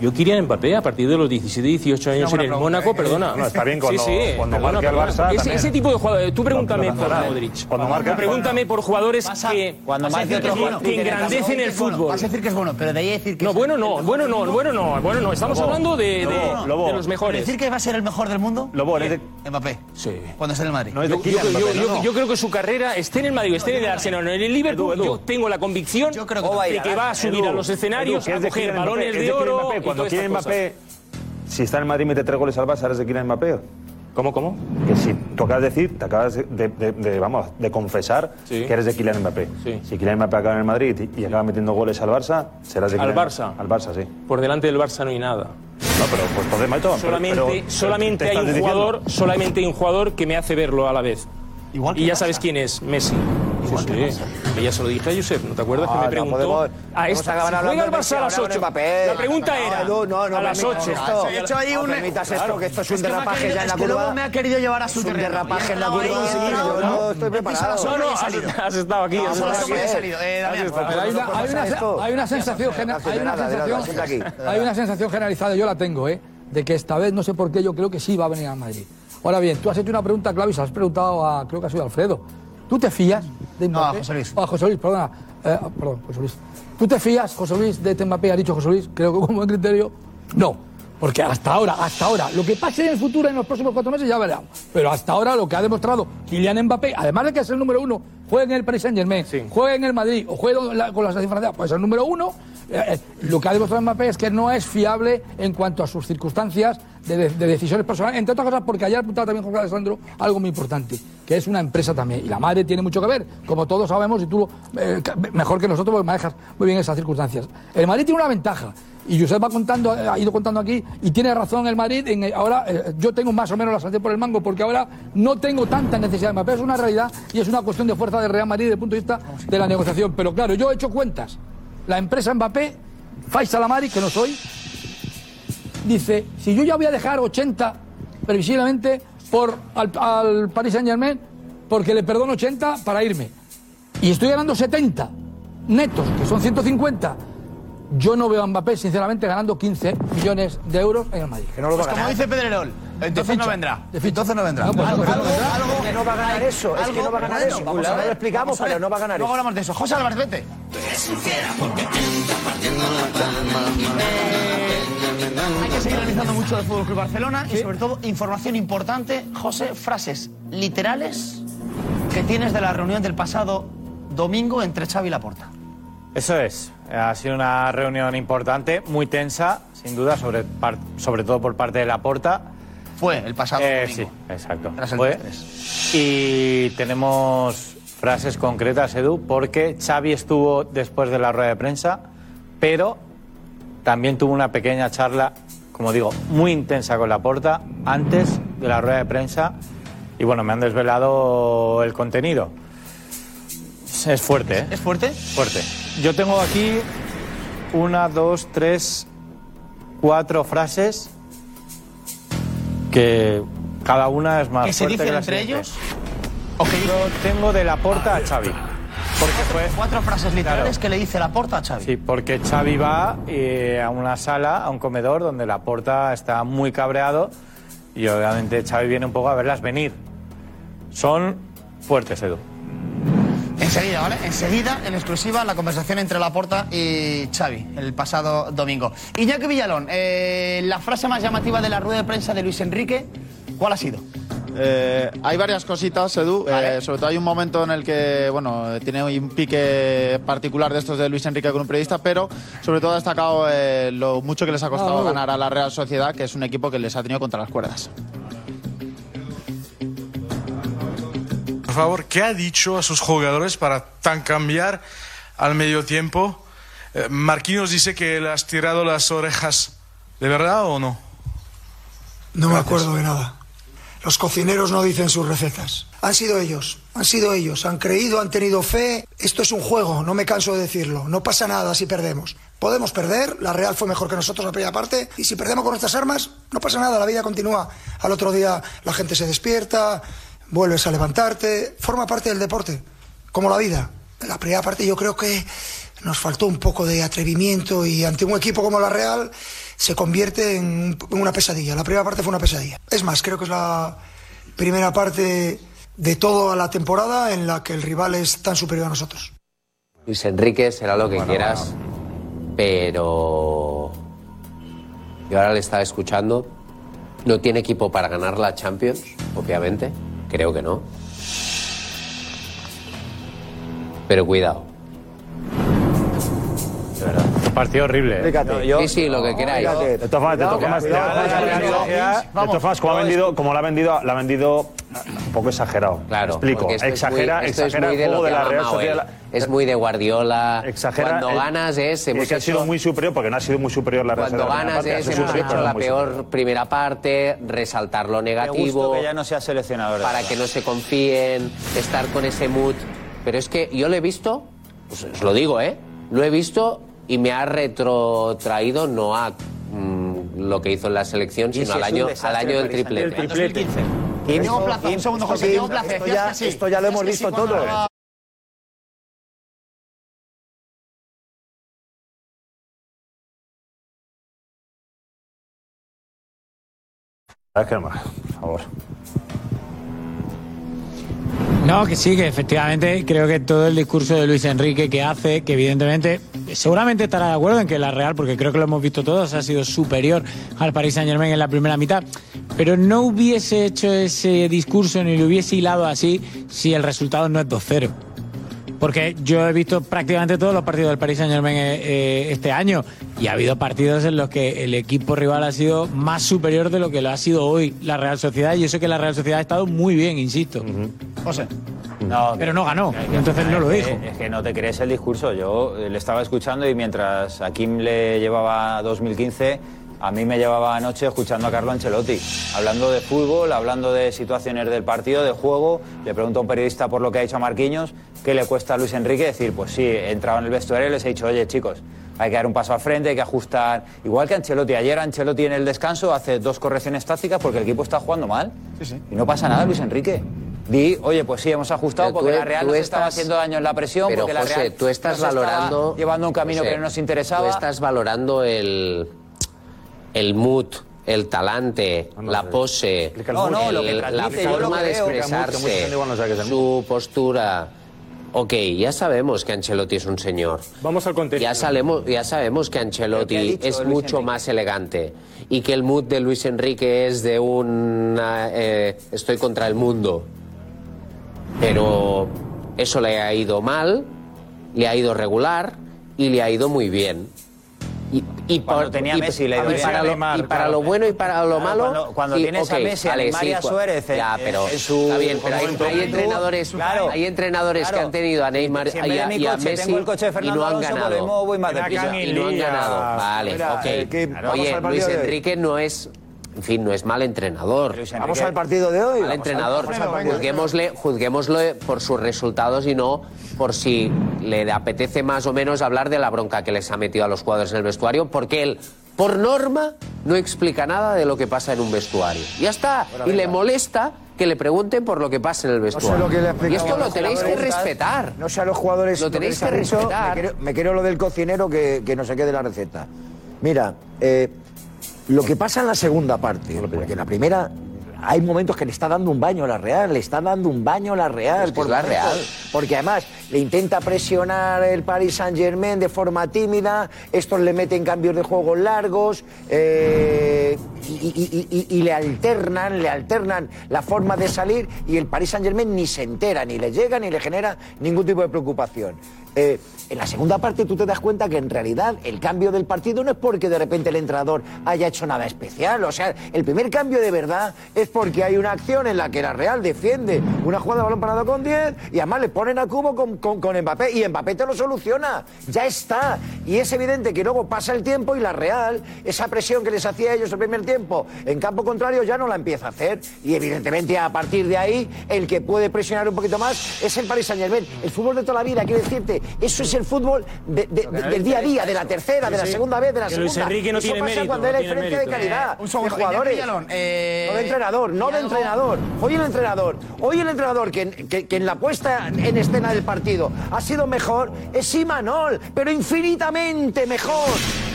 Yo Kylian Mbappé a partir de los 17, 18 años en el
pregunta,
Mónaco,
¿eh?
perdona.
No, está bien cuando-
sí, sí,
cuando
perdona,
marque al. Barça
Ese, tipo de jugadores, tú pregúntame
lo
por. Modric.
Cuando marca-
pregúntame por jugadores que,
Vas a decir
que,
que es bueno.
que engrandecen el fútbol.
Vas a decir que es bueno, pero de ahí a decir que
No,
es
bueno no, bueno no, bueno no, bueno no. Estamos
Lobo,
hablando de, de-
Lobo,
de los mejores.
¿Decir que va a ser el mejor del mundo?
Lobo, eres de-
Mbappé.
Sí.
Cuando esté en el Madrid.
No es de
Yo, yo-
Mbappé,
yo-
no, no.
yo creo que su carrera esté en el Madrid, esté en el Arsenal, en el Liverpool. Yo tengo la convicción de que va a subir a los escenarios
Edu, que es
a
de
coger balones de oro
Cuando
estas
Mbappé, si está en Madrid y mete tres goles al Barça, ¿eres de Kylian Mbappé?
¿Cómo, cómo?
Que si tú acabas de decir, te acabas de, de- de- vamos, de confesar
Sí.
que eres de Kylian Mbappé.
Sí.
Si Kylian Mbappé acaba en el Madrid y, y acaba metiendo goles al Barça, serás de
¿Al
Kylian
Barça?
Al Barça, sí.
Por delante del Barça no hay nada.
No, pero pues entonces, macho, pero-
Solamente,
pero- pero
solamente
te
hay
estás
un
diciendo-
jugador, solamente hay un jugador que me hace verlo a la vez.
Igual que
y ya
Barça.
sabes quién es, Messi. Sí, sí. Que ya se lo dije a Josep, ¿no te acuerdas
Ah,
que me
no
preguntó?
podemos-
a
vamos
esta,
a acabar
si juega el Barça a las
hablamos de
8.
Mbappé.
La pregunta
No,
era
no, no, no
a las
permitas
8.
esto.
He hecho ahí
No
un...
permitas esto, que esto es un derrapaje
querido-
ya en la
es que luego
curva.
me ha querido llevar a su
Es un
terreno.
derrapaje en la curva, no estoy preparado.
No, no, has, estado aquí.
hay una, sensación,
No,
hay una
nada, de nada,
sensación,
siéntate aquí.
hay una sensación generalizada, yo la tengo, ¿eh? de que esta vez, no sé por qué, yo creo que sí va a venir a Madrid. Ahora bien, tú has hecho una pregunta clave y se la has preguntado a, creo que ha sido Alfredo. ¿Tú te fías de
No? José Luis.
Ah, José Luis, perdona. Eh, perdón, José Luis. ¿Tú te fías, José Luis, de Mbappé? Ha dicho José Luis, creo que buen criterio. No. Porque hasta ahora, hasta ahora, lo que pase en el futuro, en los próximos cuatro meses, ya veremos. Pero hasta ahora lo que ha demostrado Kylian Mbappé, además de que es el número uno, juegue en el Paris Saint Germain, juegue en el Madrid o la- con la selección francesa, pues es el número uno. Eh, eh, lo que ha demostrado Mbappé es que no es fiable en cuanto a sus circunstancias de, de- de decisiones personales, entre otras cosas porque ayer apuntaba también Jorge Alessandro algo muy importante, que es una empresa también. Y la madre tiene mucho que ver, como todos sabemos, y tú eh, mejor que nosotros porque manejas muy bien esas circunstancias. El Madrid tiene una ventaja. Y Josep va contando, ha ido contando aquí, y tiene razón el Madrid. En, ahora yo tengo más o menos la sartén por el mango, porque ahora no tengo tanta necesidad de Mbappé. Es una realidad y es una cuestión de fuerza del Real Madrid desde el punto de vista de la negociación. Pero claro, yo he hecho cuentas. La empresa Mbappé, Faisal Amari, que no soy, dice, si yo ya voy a dejar 80 previsiblemente por al, al Paris Saint Germain, porque le perdono 80 para irme, y estoy ganando 70 netos, que son 150, yo no veo a Mbappé, sinceramente, ganando 15 millones de euros en el Madrid.
Que no lo va
Pues
a
como
ganar.
dice Pedrerol, entonces no vendrá. Entonces no vendrá.
No, pues no,
Algo-
no vendrá.
algo-
Que no va a ganar eso, es que no va a ganar
bueno,
eso.
vamos a
No
ver,
lo explicamos,
vamos a ver.
pero no va a ganar
Luego
eso.
hablamos de eso. José Álvarez, vete. Hay que seguir analizando mucho el Fútbol Club Barcelona y sobre todo información importante, José, frases literales que tienes de la reunión del pasado domingo entre Xavi y Laporta.
Eso es. Ha sido una reunión importante, muy tensa, sin duda, sobre, par- sobre todo por parte de Laporta.
Fue el pasado
Eh,
domingo.
Sí, exacto.
Tras el
Fue.
3-3.
Y tenemos frases concretas, Edu, porque Xavi estuvo después de la rueda de prensa, pero también tuvo una pequeña charla, como digo, muy intensa con Laporta antes de la rueda de prensa. Y bueno, me han desvelado el contenido. Es, es fuerte, ¿eh?
¿Es fuerte?
Fuerte. Yo tengo aquí una, dos, tres, cuatro frases que cada una es más
¿Que se
fuerte
dicen
que la
entre
siguiente.
ellos?
Yo tengo de la porta a Xavi. Porque fue
Cuatro frases literales que le dice la porta a Xavi.
Sí, porque Xavi va eh, a una sala, a un comedor donde la porta está muy cabreado y obviamente Xavi viene un poco a verlas venir. Son fuertes, Edu.
Enseguida, ¿vale? Enseguida, en exclusiva, la conversación entre Laporta y Xavi, el pasado domingo. Iñaki Villalón, eh, la frase más llamativa de la rueda de prensa de Luis Enrique, ¿cuál ha sido?
Eh, hay varias cositas, Edu. Eh, sobre todo hay un momento en el que, bueno, eh, tiene un pique particular de estos de Luis Enrique con un periodista, pero sobre todo ha destacado eh, lo mucho que les ha costado
Ah,
ganar a la Real Sociedad, que es un equipo que les ha tenido contra las cuerdas.
Por favor, ¿qué ha dicho a sus jugadores para tan cambiar al medio tiempo? Eh, Marquinhos dice que le has tirado las orejas. ¿De verdad o no?
No me acuerdo de nada. Los cocineros no dicen sus recetas. Han sido ellos, han sido ellos. Han creído, han tenido fe. Esto es un juego, no me canso de decirlo. No pasa nada si perdemos. Podemos perder, la Real fue mejor que nosotros la primera parte, y si perdemos con nuestras armas, no pasa nada, la vida continúa. Al otro día la gente se despierta, vuelves a levantarte, forma parte del deporte, como la vida. En la primera parte yo creo que nos faltó un poco de atrevimiento y ante un equipo como la Real se convierte en una pesadilla. La primera parte fue una pesadilla. Es más, creo que es la primera parte de toda la temporada en la que el rival es tan superior a nosotros.
Luis Enrique será lo que quieras, pero yo ahora le estaba escuchando. No tiene equipo para ganar la Champions, obviamente. Creo que no. Pero cuidado.
De verdad. Partido horrible. ¿eh?
sí, sí, lo que queráis.
De todas formas, de todas formas, de todas formas, como ha vendido, como la ha vendido, la ha vendido un poco exagerado.
Claro,
explico. Exagera,
muy- esto es
exagera
muy
el
de lo
juego de la Real Sociedad.
Es muy de Guardiola.
Exagera.
Cuando ganas es. Hemos
que ha sido
hecho-
muy superior, porque no ha sido muy superior la Real
Cuando ganas es, hemos
superior,
hecho la peor
superior.
primera parte, resaltar lo
Me
negativo.
gusto que ya no sea seleccionador.
para que no se confíen, estar con ese mood. Pero es que yo lo he visto, pues os lo digo, ¿eh? Lo he visto y me ha retrotraído no a mm, lo que hizo en la selección, sino
si
al año,
desastre
al año del
el
triplete.
Saint-Germain.
Diego Plaza, un segundo, José, Diego Plaza,
esto ya,
que sí.
esto ya lo hemos visto
sí
todo.
que no, por favor.
No, que sí, que efectivamente creo que todo el discurso de Luis Enrique que hace, que evidentemente seguramente estará de acuerdo en que la Real, porque creo que lo hemos visto todos, ha sido superior al Paris Saint Germain en la primera mitad, pero no hubiese hecho ese discurso ni lo hubiese hilado así si el resultado no es 2-0. Porque yo he visto prácticamente todos los partidos del Paris Saint Germain este año y ha habido partidos en los que el equipo rival ha sido más superior de lo que lo ha sido hoy la Real Sociedad y eso que la Real Sociedad ha estado muy bien, insisto.
José.
No,
Pero no ganó, entonces no lo
es
dijo.
que- Es que no te crees el discurso. Yo eh, le estaba escuchando y mientras a Kim le llevaba 2015, a mí me llevaba anoche escuchando a Carlo Ancelotti, hablando de fútbol, hablando de situaciones del partido, de juego. Le pregunto a un periodista por lo que ha dicho Marquinhos, ¿qué le cuesta a Luis Enrique? Decir, pues sí, he entrado en el vestuario y les he dicho, oye chicos, hay que dar un paso al frente, hay que ajustar. Igual que Ancelotti. Ayer Ancelotti en el descanso hace dos correcciones tácticas porque el equipo está jugando mal. Y no pasa nada, Luis Enrique. Di, oye, pues sí, hemos ajustado
Pero tú-
porque la Real
tú
nos estaba
estás-
haciendo daño en la presión,
Pero,
porque la
José,
Real
tú estás
nos estaba
valorando.
llevando un camino
José,
que no nos interesaba.
Tú estás valorando el, el mood, el talante, la pose,
No, no,
el-
lo que
la forma
que
de expresarse,
no
su postura. Ok, ya sabemos que Ancelotti es un señor.
Vamos al contexto.
Ya sabemos, ya sabemos que Ancelotti
¿Pero qué ha dicho
es
Luis
mucho
Enrique?
más elegante y que el mood de Luis Enrique es de un eh, estoy contra el mundo. Pero eso le ha ido mal, le ha ido regular y le ha ido muy bien. Y, y
Cuando
por-
tenía
y-
Messi le ha ido
y
bien.
para, lo,
Neymar,
y para
claro.
lo bueno y para lo
Claro,
malo.
cuando- cuando
sí,
tienes a Messi, a
vale,
Neymar y
sí,
a
cu-
Suárez en-
Ya, pero
en su
está bien, pero hay, entrenadores,
Claro.
hay entrenadores que han tenido a Neymar
Si
y a,
mi
y a
coche
Messi y no han
pues
ganado.
voy más
Y no-
deprisa.
y no han ganado. Vale, ok.
eh,
Oye, Luis. Enrique no es en fin, no es mal entrenador.
Vamos al partido de hoy.
Mal entrenador. Juzguémosle, juzguémoslo por sus resultados y no por si le apetece más o menos hablar de la bronca que les ha metido a los jugadores en el vestuario, porque él, por norma, no explica nada de lo que pasa en un vestuario. Ya está.
Bueno,
y le molesta que le pregunten por lo que pasa en el
No sé
vestuario.
lo que le
y esto lo tenéis que respetar.
No sé a los jugadores
Lo tenéis
les
que
dicho.
respetar.
Me creo, me creo lo del cocinero que, que no se quede la receta. Mira, eh, lo que pasa en la segunda parte, porque en la primera hay momentos que le está dando un baño a la Real, le está dando un baño a la Real.
es que es la Real.
Porque además le intenta presionar el Paris Saint Germain de forma tímida, estos le meten cambios de juego largos eh, y, le alternan, le alternan la forma de salir y el Paris Saint Germain ni se entera, ni le llega, ni le genera ningún tipo de preocupación. Eh, en la segunda parte tú te das cuenta que en realidad el cambio del partido no es porque de repente el entrenador haya hecho nada especial. O sea, el primer cambio de verdad es porque hay una acción en la que la Real defiende una jugada de balón parado con 10 y además le ponen a cubo con, con, con Mbappé y Mbappé te lo soluciona. Ya está. Y es evidente que luego pasa el tiempo y la Real, esa presión que les hacía a ellos el primer tiempo en campo contrario ya no la empieza a hacer. Y evidentemente a partir de ahí el que puede presionar un poquito más es el Paris Saint Germain. El fútbol de toda la vida, quiero decirte, eso es el fútbol de- de- de- del día a día, de la tercera, de la segunda vez, de la segunda.
Luis Enrique no
eso
tiene
pasa
mérito,
cuando hay
no
la diferencia de calidad
Un segundo,
de jugadores.
Villalón, eh,
no de entrenador, no de entrenador. Hoy el entrenador, hoy el entrenador que, que- que en la puesta en escena del partido ha sido mejor es Imanol, pero infinitamente mejor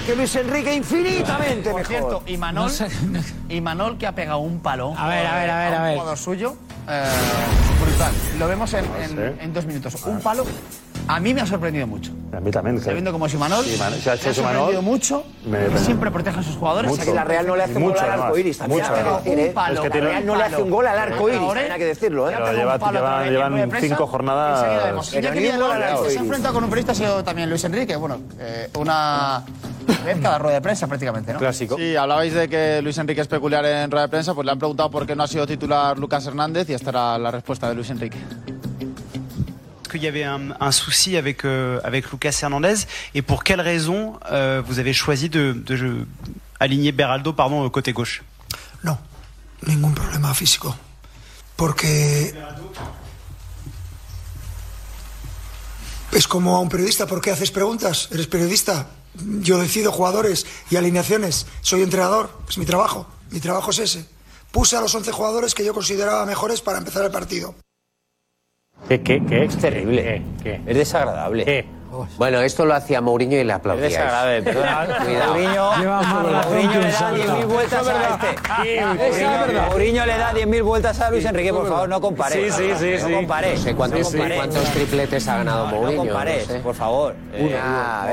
que Luis Enrique, infinitamente
Por
mejor.
cierto, y Manol, y Manol que ha pegado un palo
A ver, a ver, a ver, a
un
ver.
jugador suyo eh, brutal. Lo vemos en, en- en dos minutos. Un palo a mí me ha sorprendido mucho.
A mí también.
Sabiendo cómo es Imanol,
Sí, se ha hecho
me ha sorprendido mucho.
Me-
que siempre protege a sus jugadores.
Mucho.
Aquí
la Real no le hace un
Mucho,
gol al arco iris. También
Mucho,
que.
Un palo,
Es que
La
tiene-
Real no le hace un gol al arco iris, también hay que decirlo, ¿eh?
Pero lleva- llevan- llevan cinco jornadas.
El
arco
que se enfrentado con un periodista ha sido también Luis Enrique. Bueno, eh, una vez cada rueda de prensa prácticamente, ¿no?
Clásico. Sí, hablabais de que Luis Enrique es peculiar en rueda de prensa, pues le han preguntado por qué no ha sido titular Lucas Hernández y esta era la respuesta de Luis Enrique.
Qu'il y avait un, un souci avec, euh, avec Lucas Hernandez et pour quelle raison euh, vous avez choisi de, de je- aligner Beraldo pardon, côté gauche
No, ningún problema físico. Porque es como a un periodista, ¿por qué haces preguntas? ¿Eres periodista? Yo decido jugadores y alineaciones. Soy entrenador, es mi trabajo. Mi trabajo es ese. Puse a los 11 jugadores que yo consideraba mejores para empezar el partido.
¿Qué, qué, qué?
Es terrible. Es desagradable.
Bueno, esto lo hacía Mourinho y le
Es
aplaudíais. Cuidado.
Mourinho,
Lleva más razón
Mourinho le da
santo.
10.000 vueltas a este.
Sí,
Mourinho-
eso es verdad.
Mourinho le da 10.000 vueltas a Luis Enrique, por favor, no compares.
Sí, sí, sí,
No
sí.
compares.
No sé cuántos-
no compares.
cuántos tripletes ha ganado
No,
Mourinho,
No compares,
no sé.
por favor. Eh,
Venga,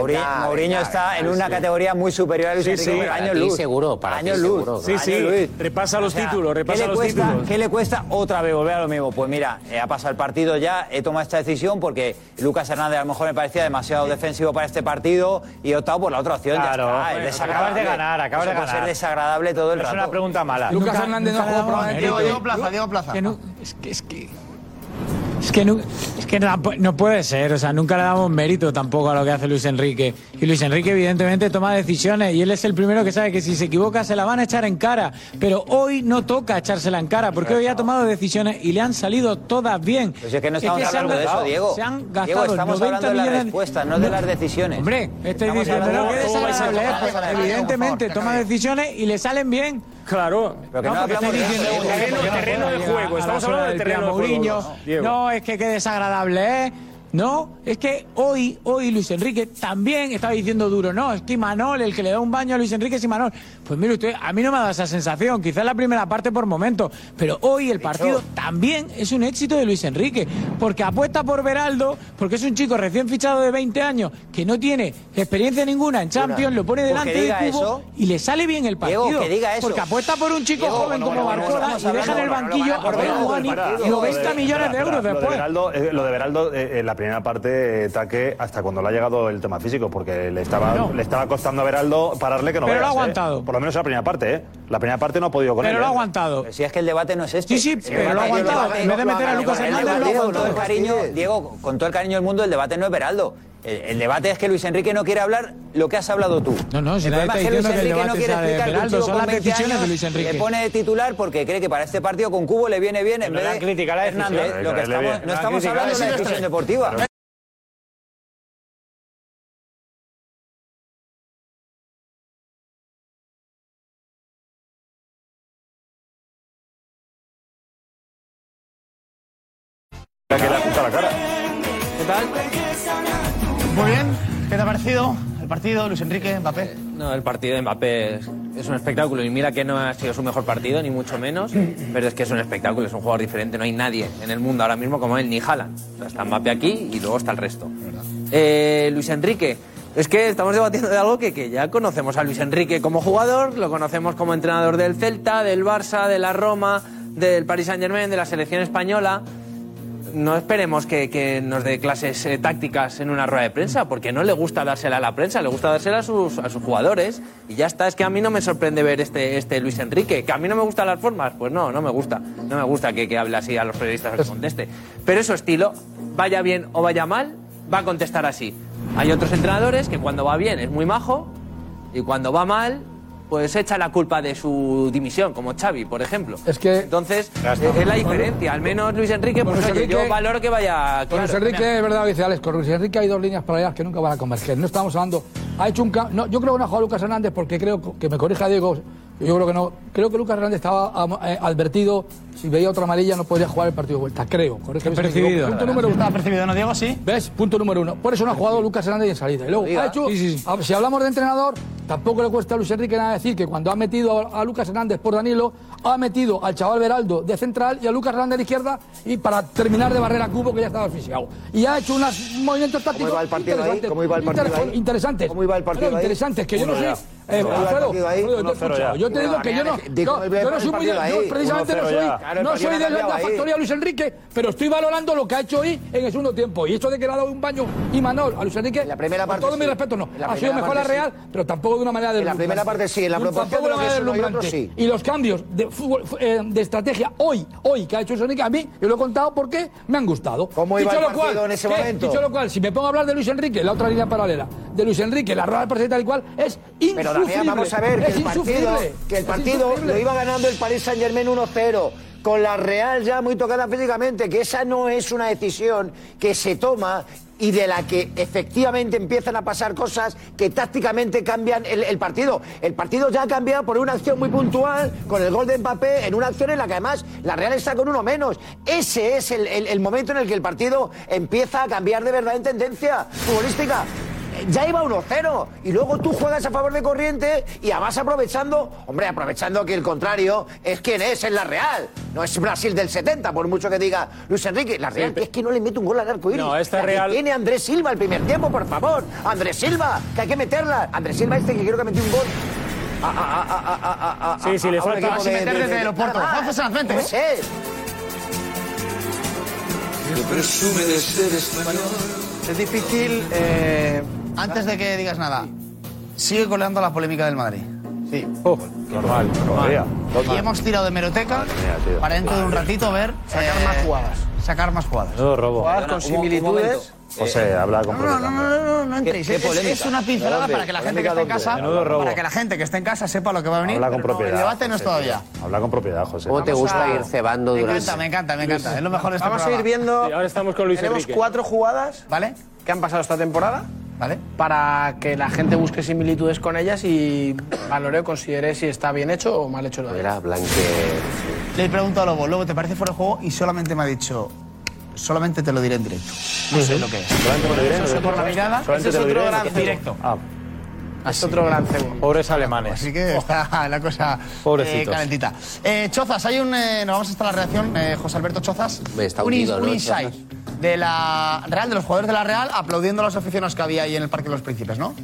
Mourinho
venga,
está en
sí,
una
sí.
categoría muy superior a Luis
Sí,
Enrique,
sí.
pero
Para
años luz.
seguro, para
años luz.
seguro.
Sí, sí. Repasa los títulos, repasa
¿qué le
los
cuesta,
títulos.
¿Qué le cuesta otra vez volver a lo mismo? Pues mira, eh, ha pasado el partido ya, he tomado esta decisión porque Lucas Hernández a lo mejor me parecía demasiado defensivo para este partido y he optado por la otra opción. ya
Claro,
está,
bueno,
es desagradable.
acabas de ganar, acabas de
ser desagradable todo el
No es
rato.
una pregunta mala.
Lucas Hernández no jugó.
Diego, Plaza, Diego Plaza.
Es que, es que, es que, no, es que no, puede ser, o sea, nunca le damos mérito tampoco a lo que hace Luis Enrique. Y Luis Enrique evidentemente toma decisiones y él es el primero que sabe que si se equivoca se la van a echar en cara. Pero hoy no toca echársela en cara porque hoy ha tomado decisiones y le han salido todas bien.
Pues es que no estamos
se han
hablando de eso, Diego.
Se han
Diego,
gastado
estamos
90
hablando de las respuestas, no de las decisiones.
Hombre, que
de cómo vais a
desagradable es, evidentemente toma decisiones y le salen bien.
Claro.
Pero que no
porque
hablamos
estoy
de
diciendo
terreno-
no
terreno de juego, estamos hablando del terreno de juego.
No, es que qué desagradable es. No, es que hoy, hoy Luis Enrique también estaba diciendo duro, no, es que Imanol, el que le da un baño a Luis Enrique es Imanol. Pues mire usted, a mí no me ha dado esa sensación, quizás la primera parte por momentos, pero hoy el partido también es un éxito de Luis Enrique, porque apuesta por Beraldo, porque es un chico recién fichado de 20 años, que no tiene experiencia ninguna en Champions, lo pone
Pues
delante de
diga
Cubo
eso.
y le sale bien el
Diego,
partido.
que diga eso.
Porque apuesta por un chico
Diego,
joven
no,
como Barcola y deja en el banquillo
no, no,
a
para,
y 90 millones de euros
Lo de
después.
Eh, lo de Beraldo, eh, en la primera parte, Taque, hasta cuando le ha llegado el tema físico, porque le estaba,
No.
le estaba costando a Beraldo pararle que no
Pero lo ha
¿eh?
aguantado.
Por lo menos en la primera parte, ¿eh? La primera parte no ha podido con
Pero
él.
lo ha
¿eh?
aguantado.
Si es que el debate no es este.
Sí, sí,
El
pero lo ha
debate-
aguantado. En vez de
debate-
meter a Lucas
el
Hernández,
debate-
lo ha
Diego, con todo el
aguantado.
cariño, Diego, con todo el cariño del mundo, el debate no es Beraldo. El, el debate es que Luis Enrique no quiere hablar lo que has hablado tú.
No, no, si
el problema es que Luis
que
Enrique no quiere explicar que un
Beraldo,
chico
son
con
las
20
decisiones de
años
Luis Enrique.
Le pone de titular porque cree que para este partido con Cubo le viene bien en
Pero
vez de
la decisión.
Hernández. Lo que estamos, no estamos hablando de
la
decisión deportiva.
que
¿Qué te ha parecido el partido, Luis Enrique, Mbappé?
No, el partido de Mbappé es, es un espectáculo y mira que no ha sido su mejor partido, ni mucho menos, pero es que es un espectáculo, es un jugador diferente, no hay nadie en el mundo ahora mismo como él, ni Haaland. O sea, está Mbappé aquí y luego está el resto. Eh, Luis Enrique, es que estamos debatiendo de algo que, que ya conocemos a Luis Enrique como jugador, lo conocemos como entrenador del Celta, del Barça, de la Roma, del Paris Saint Germain, de la selección española no esperemos que, que nos dé clases eh, tácticas en una rueda de prensa, porque no le gusta dársela a la prensa, le gusta dársela a sus, a sus jugadores. Y ya está, es que a mí no me sorprende ver este, este Luis Enrique. ¿Que a mí no me gustan las formas? Pues no, no me gusta. No me gusta que, que hable así a los periodistas que conteste. Pero es su estilo, vaya bien o vaya mal, va a contestar así. Hay otros entrenadores que cuando va bien es muy majo y cuando va mal pues echa la culpa de su dimisión, como Xavi, por ejemplo.
Es que...
Entonces, eh, es la diferencia. Al menos Luis Enrique, pues
Luis
oye,
Enrique-
yo valoro que vaya
Con Luis
claro.
Enrique, es verdad, dice Alex, con Luis Enrique hay dos líneas paralelas que nunca van a converger. No estamos hablando. Ha hecho un no, Yo creo que no ha jugado Lucas Hernández porque creo que me corrija Diego. Yo creo que no. Creo que Lucas Hernández estaba eh, advertido. Si veía otra amarilla no podría jugar el partido de vuelta. Creo.
Percibido.
Punto número uno.
Estaba percibido, ¿no, Diego? Sí.
¿Ves? Punto número uno. Por eso no ha jugado Lucas Hernández en salida. Y luego, ha hecho, a- si hablamos de entrenador, tampoco le cuesta a Luis Enrique nada decir que cuando ha metido a, a Lucas Hernández por Danilo, ha metido al chaval Beraldo de central y a Lucas Hernández de izquierda y para terminar de barrer a Cubo que ya estaba asfixiado. Y ha hecho unos movimientos tácticos
iba el partido ahí?
interesantes.
¿Cómo iba el partido
Inter-
ahí?
Interesantes.
¿Cómo iba el partido ahí?
interesantes, que yo no sé. Eh,
¿Cómo iba el
Alfredo, yo te he
1-0 ya.
escuchado. Yo te digo que yo no, yo,
¿cómo iba
yo
el
no soy muy yo precisamente no
1-0
soy,
ya. Claro,
no soy de la factoría Luis Enrique, pero estoy valorando lo que ha hecho hoy en el segundo tiempo. Y esto de que le ha dado un baño y Manol a Luis Enrique, la
primera parte
con todo mi respeto, no. Ha sido mejor la Real, pero tampoco de una manera
En la primera parte sí, en la proporción de lo que otro sí.
Y los cambios de, fútbol, eh, de estrategia hoy, hoy que ha hecho Luis Enrique, a mí, yo lo he contado porque me han gustado.
¿Cómo iba
Dicho
el
lo cual,
en ese momento?
Dicho lo cual, si me pongo a hablar de Luis Enrique, la otra línea paralela, de Luis Enrique, la rueda de tal y cual, es insufrible.
Pero Damián, vamos a ver que el partido, que el partido lo iba ganando el Paris Saint Germain 1-0. Con la Real ya muy tocada físicamente, que esa no es una decisión que se toma y de la que efectivamente empiezan a pasar cosas que tácticamente cambian el, partido. El partido ya ha cambiado por una acción muy puntual, con el gol de Mbappé, en una acción en la que además la Real está con uno menos. Ese es el- el momento en el que el partido empieza a cambiar de verdad en tendencia futbolística ya iba 1-0 y luego tú juegas a favor de corriente y además aprovechando, hombre, aprovechando que el contrario es quien es, es la Real, no es Brasil del 70, por mucho que diga Luis Enrique, la Real, que es que no le mete un gol al arco iris.
No, esta
La que
Real-
Tiene Andrés Silva el primer tiempo, por favor, Andrés Silva, que hay que meterla. Andrés Silva este que quiero que metió un gol. A- a- a- a- a- a- a-
Sí, sí, le
a
falta- Así meter desde el aeropuerto.
Más.
Juanjo Sanazente,
Puede
¿eh?
presume de ser español.
Es difícil, eh, antes de que digas nada, sigue coleando la polémica del Madrid. Sí.
Normal, todavía.
Y hemos tirado de meroteca para dentro de un ratito ver. Sacar más jugadas. Sacar más jugadas.
Todo robo.
Jugadas con similitudes.
José, habla con
No, no, no, no, no, no, no entréis.
¿Qué- qué
Es- una pincelada
¿Dónde?
para que la gente que
¿Polémica
está en casa,
Menudo robo.
para que la gente que esté en casa sepa lo que va a venir.
Habla con propiedad.
el debate no es todavía.
Habla con propiedad, José.
¿Cómo te gusta
a-
ir cebando
Me
durante...?
encanta, me encanta, me encanta. Es lo mejor de este
Vamos a ir viendo.
Sí, ahora estamos con Luis
Tenemos
Enrique.
cuatro jugadas
¿Vale?
que han pasado esta temporada.
¿Vale?
Para que la gente busque similitudes con ellas y valore o considere si está bien hecho o mal hecho.
Era blanque...
Le he preguntado a Lobo, Lobo, ¿te parece fuera de juego? Y solamente me ha dicho, solamente te lo diré en directo. No sé lo que es.
Solamente me lo diré en
Eso
directo.
por la mirada.
Solamente
ese es
te lo
otro
diré en
gran
directo. Ah,
Es otro gran cebo.
Pobres alemanes.
Así que está la cosa eh, calentita. Eh, Chozas, hay un. eh, nos vamos hasta la reacción, eh, José Alberto Chozas.
Está
un, un
¿no,
insight de la Real, de los jugadores de la Real, aplaudiendo a los aficionados que había ahí en el Parque de los Príncipes, ¿no?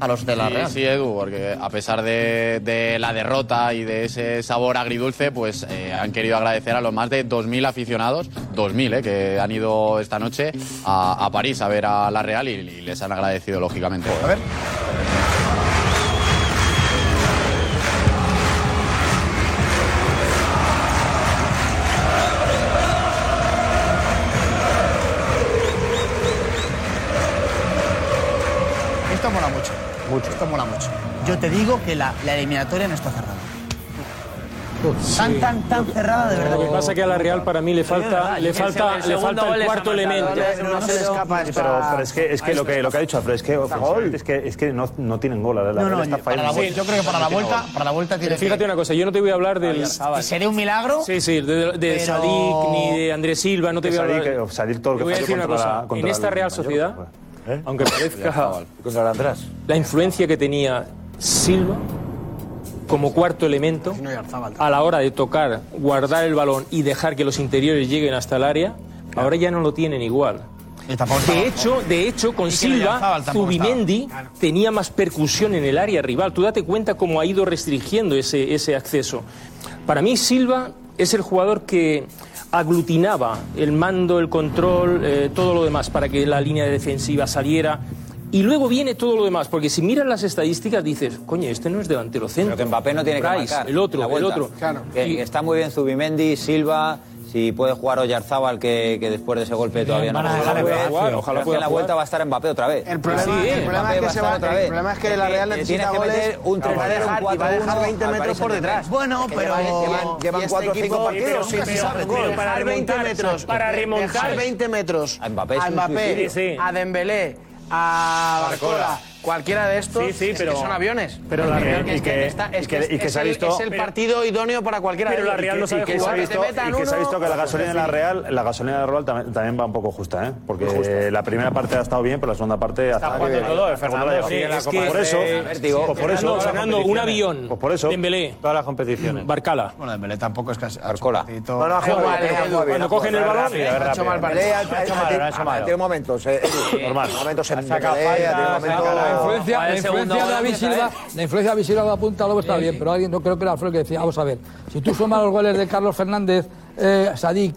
A los de la
Sí,
Real.
sí, Edu, porque a pesar de, de la derrota y de ese sabor agridulce, pues eh, han querido agradecer a los más de 2.000 aficionados, 2.000, eh, que han ido esta noche a, a París a ver a la Real y, y les han agradecido, lógicamente.
A ver. yo te ah. digo que la, la eliminatoria no está cerrada. Uf, tan, tan, tan cerrada de verdad.
Lo que pasa es que a la Real para mí le falta, le falta, le falta el cuarto elemento. ¿eh?
No se le escapa
pero, pero es que, es que lo que lo que ha dicho Alfredo es que gol. es que es que no, no tienen gol. La, la
no, no,
está
para la vuelta, sí, yo creo que para la vuelta, para la vuelta tiene.
Fíjate que... una cosa, yo no te voy a hablar del.
Sería un milagro.
Sí, sí, de, de
pero...
Sadik ni de Andrés Silva, no te voy a hablar.
Sadik, Sadik todo lo que
voy a decir una cosa. En esta Real Sociedad, pues,
¿eh?
aunque parezca
contra la
influencia que tenía Silva como cuarto elemento a la hora de tocar, guardar el balón y dejar que los interiores lleguen hasta el área, ahora ya no lo tienen igual. De hecho, de hecho, con Silva, Zubimendi tenía más percusión en el área rival. Tú date cuenta cómo ha ido restringiendo ese, ese acceso. Para mí, Silva es el jugador que aglutinaba el mando, el control, eh, todo lo demás, para que la línea defensiva saliera, y luego viene todo lo demás, porque si miras las estadísticas dices, coño, este no es delantero centro.
Pero que Mbappé no tiene Price,
que
marcar.
El otro, el otro.
Claro. Que, y... Está muy bien Zubimendi, Silva, si puede jugar Oyarzábal, que, que después de ese golpe todavía no puede
jugar.
jugar.
Ojalá pueda
en la
jugar.
vuelta va a estar Mbappé otra vez.
El problema,
sí,
el eh,
problema
es, que se va,
otra vez.
el problema es que la Real necesita goles.
Meter un
3
un
4 va a dejar 20 metros por detrás.
Bueno, pero...
Llevan 4 o este
5
partidos.
Para remontar
20 metros.
A Mbappé.
A Dembélé a Barcola. Cualquiera de estos
sí, sí,
es
pero,
que son aviones.
Pero la Real y
que,
se ha visto
es el partido idóneo para cualquiera.
Pero la Real no sabe
que
jugar. Se ha visto,
que
y que se ha visto que la gasolina de la Real, la gasolina de la Real también, también va un poco justa, ¿eh? Porque
justa.
la primera parte ha estado bien, pero la segunda parte
está jugando todo. Eh,
Fernando,
por eso, pues por eso,
Fernando, un avión.
Pues por eso.
Dembélé.
Todas las competiciones.
Barcala.
Bueno, Dembélé tampoco es casi.
Barcola.
Cuando cogen el balón,
ha hecho mal.
Ha hecho mal. Eh,
tiene momentos.
Normal.
Momentos en tiene momentos
la influencia de David Silva, la influencia de David Silva de la Lobo pues está bien, pero alguien, no creo que era Alfredo que decía, vamos a ver, si tú sumas los goles de Carlos Fernández, eh, Sadik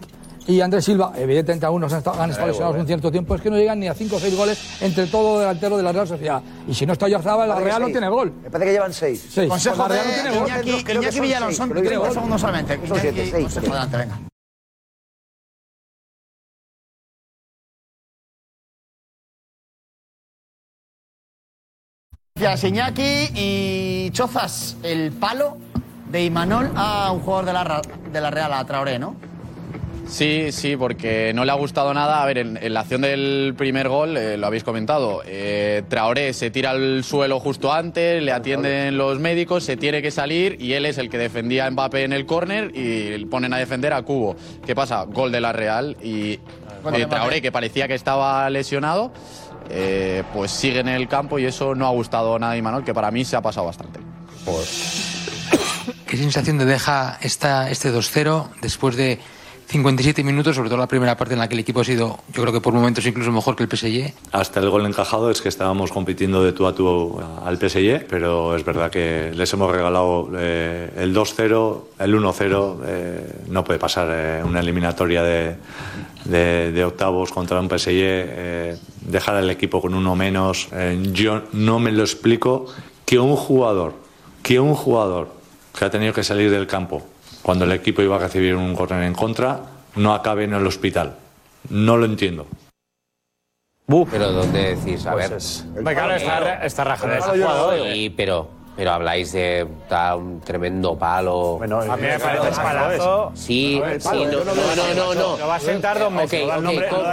y Andrés Silva, evidentemente algunos han estado, han estado lesionados un cierto tiempo, es que no llegan ni a 5 o 6 goles entre todo delantero de la Real Sociedad. Y si no está Oyarzabal, la Real no tiene gol.
Me parece que llevan 6.
Consejo
pues
de
Real no tiene gol.
Iñaki, Villalón, son 30 segundos solamente. Consejo adelante, venga. Gracias, Iñaki. Y Chozas, el palo de Imanol a un jugador de la, de la Real, a Traoré, ¿no?
Sí, sí, porque no le ha gustado nada. A ver, en, en la acción del primer gol, eh, lo habéis comentado, eh, Traoré se tira al suelo justo antes, le atienden los médicos, se tiene que salir y él es el que defendía a Mbappé en el córner y ponen a defender a Cubo. ¿Qué pasa? Gol de la Real y eh, Traoré, que parecía que estaba lesionado, eh, pues sigue en el campo y eso no ha gustado a nadie, Manuel, que para mí se ha pasado bastante. Pues...
¿Qué sensación te deja esta, este 2-0 después de 57 minutos, sobre todo la primera parte en la que el equipo ha sido, yo creo que por momentos incluso mejor que el PSG.
Hasta el gol encajado es que estábamos compitiendo de tú a tú al PSG, pero es verdad que les hemos regalado eh, el 2-0, el 1-0, eh, no puede pasar eh, una eliminatoria de, de, octavos contra un PSG, eh, dejar al equipo con uno menos. Eh, yo no me lo explico que un jugador, que un jugador que ha tenido que salir del campo cuando el equipo iba a recibir un corner en contra, no acabe en el hospital. No lo entiendo.
Pero ¿dónde decís? A pues ver.
Es... Claro, está, está rajado.
Pero pero habláis de da un tremendo palo.
Bueno,
a mí me parece palazo.
Sí, sí, no, no,
no,
no.
Lo va a sentar dos meses.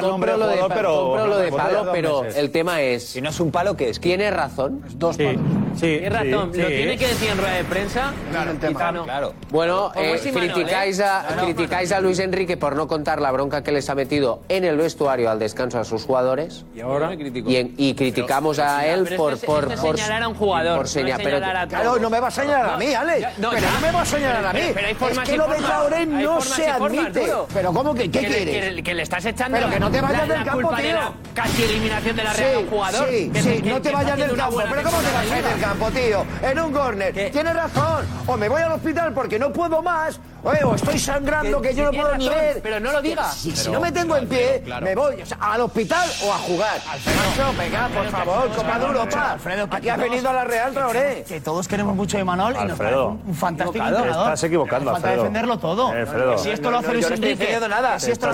compro lo de palo, pero el tema es. Si
no es un palo, ¿qué es?
Tiene razón.
Dos palos.
Sí,
Tienes razón,
sí,
lo
sí.
tiene que decir en rueda de prensa. Claro, el tema.
Claro.
Bueno,
pues
eh, criticáis,
¿eh?
a, a Luis Enrique por no contar la bronca que les ha metido en el vestuario al descanso a sus jugadores.
Y ahora
y, en, y criticamos pero, a él
pero
por,
es
por,
es
por,
señalar a un jugador.
Por
señalar,
Claro, no me vas a señalar a mí, Ale
no,
pero no me vas a señalar a mí.
Pero, hay formas
es que lo de Traoré no se admite. Pero ¿cómo que qué quieres?
Que, le estás echando
Pero que no te vayas del campo, tío.
Casi eliminación de la Real sí, jugador.
Sí, sí, no te vayas del campo. Pero ¿cómo te vas a ir del campo, tío? En un córner. Tienes razón. O me voy al hospital porque no puedo más. O estoy sangrando
que,
yo no puedo ni ver.
Pero no lo digas.
Si, no me tengo en pie, me voy al hospital o a jugar. Alfredo, venga, por favor, Copa de Europa. Aquí has venido a la Real, Traoré
todos queremos mucho de Manol y nos parece un, fantástico entrenador.
Estás equivocando,
defenderlo todo. Que si esto lo hace Luis Enrique, que si esto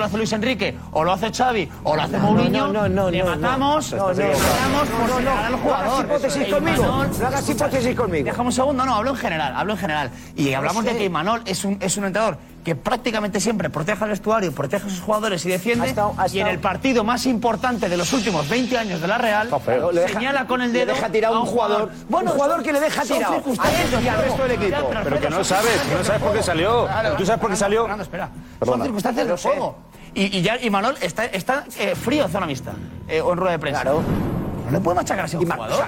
lo hace Luis Enrique, o lo hace Xavi, o lo hace Mourinho, le matamos, le matamos por
al hipótesis conmigo.
Déjame un segundo, no, hablo en general, hablo en general. Y hablamos de que Manol es un entrenador que prácticamente siempre protege al vestuario, protege a sus jugadores y defiende. Y en el partido más importante de los últimos 20 años de la Real, señala con el dedo.
Le deja tirar
a
un jugador. Bueno, un jugador que le deja tirado. A y al resto del equipo.
Pero, que no sabes,
que
no sabes por qué salió.
Claro,
Tú sabes por qué salió.
Fernando, espera. Son circunstancias del juego. Y, ya, y Manol está, eh, frío zona mixta, eh, o en rueda de prensa.
Claro.
No le puede machacar a un jugador.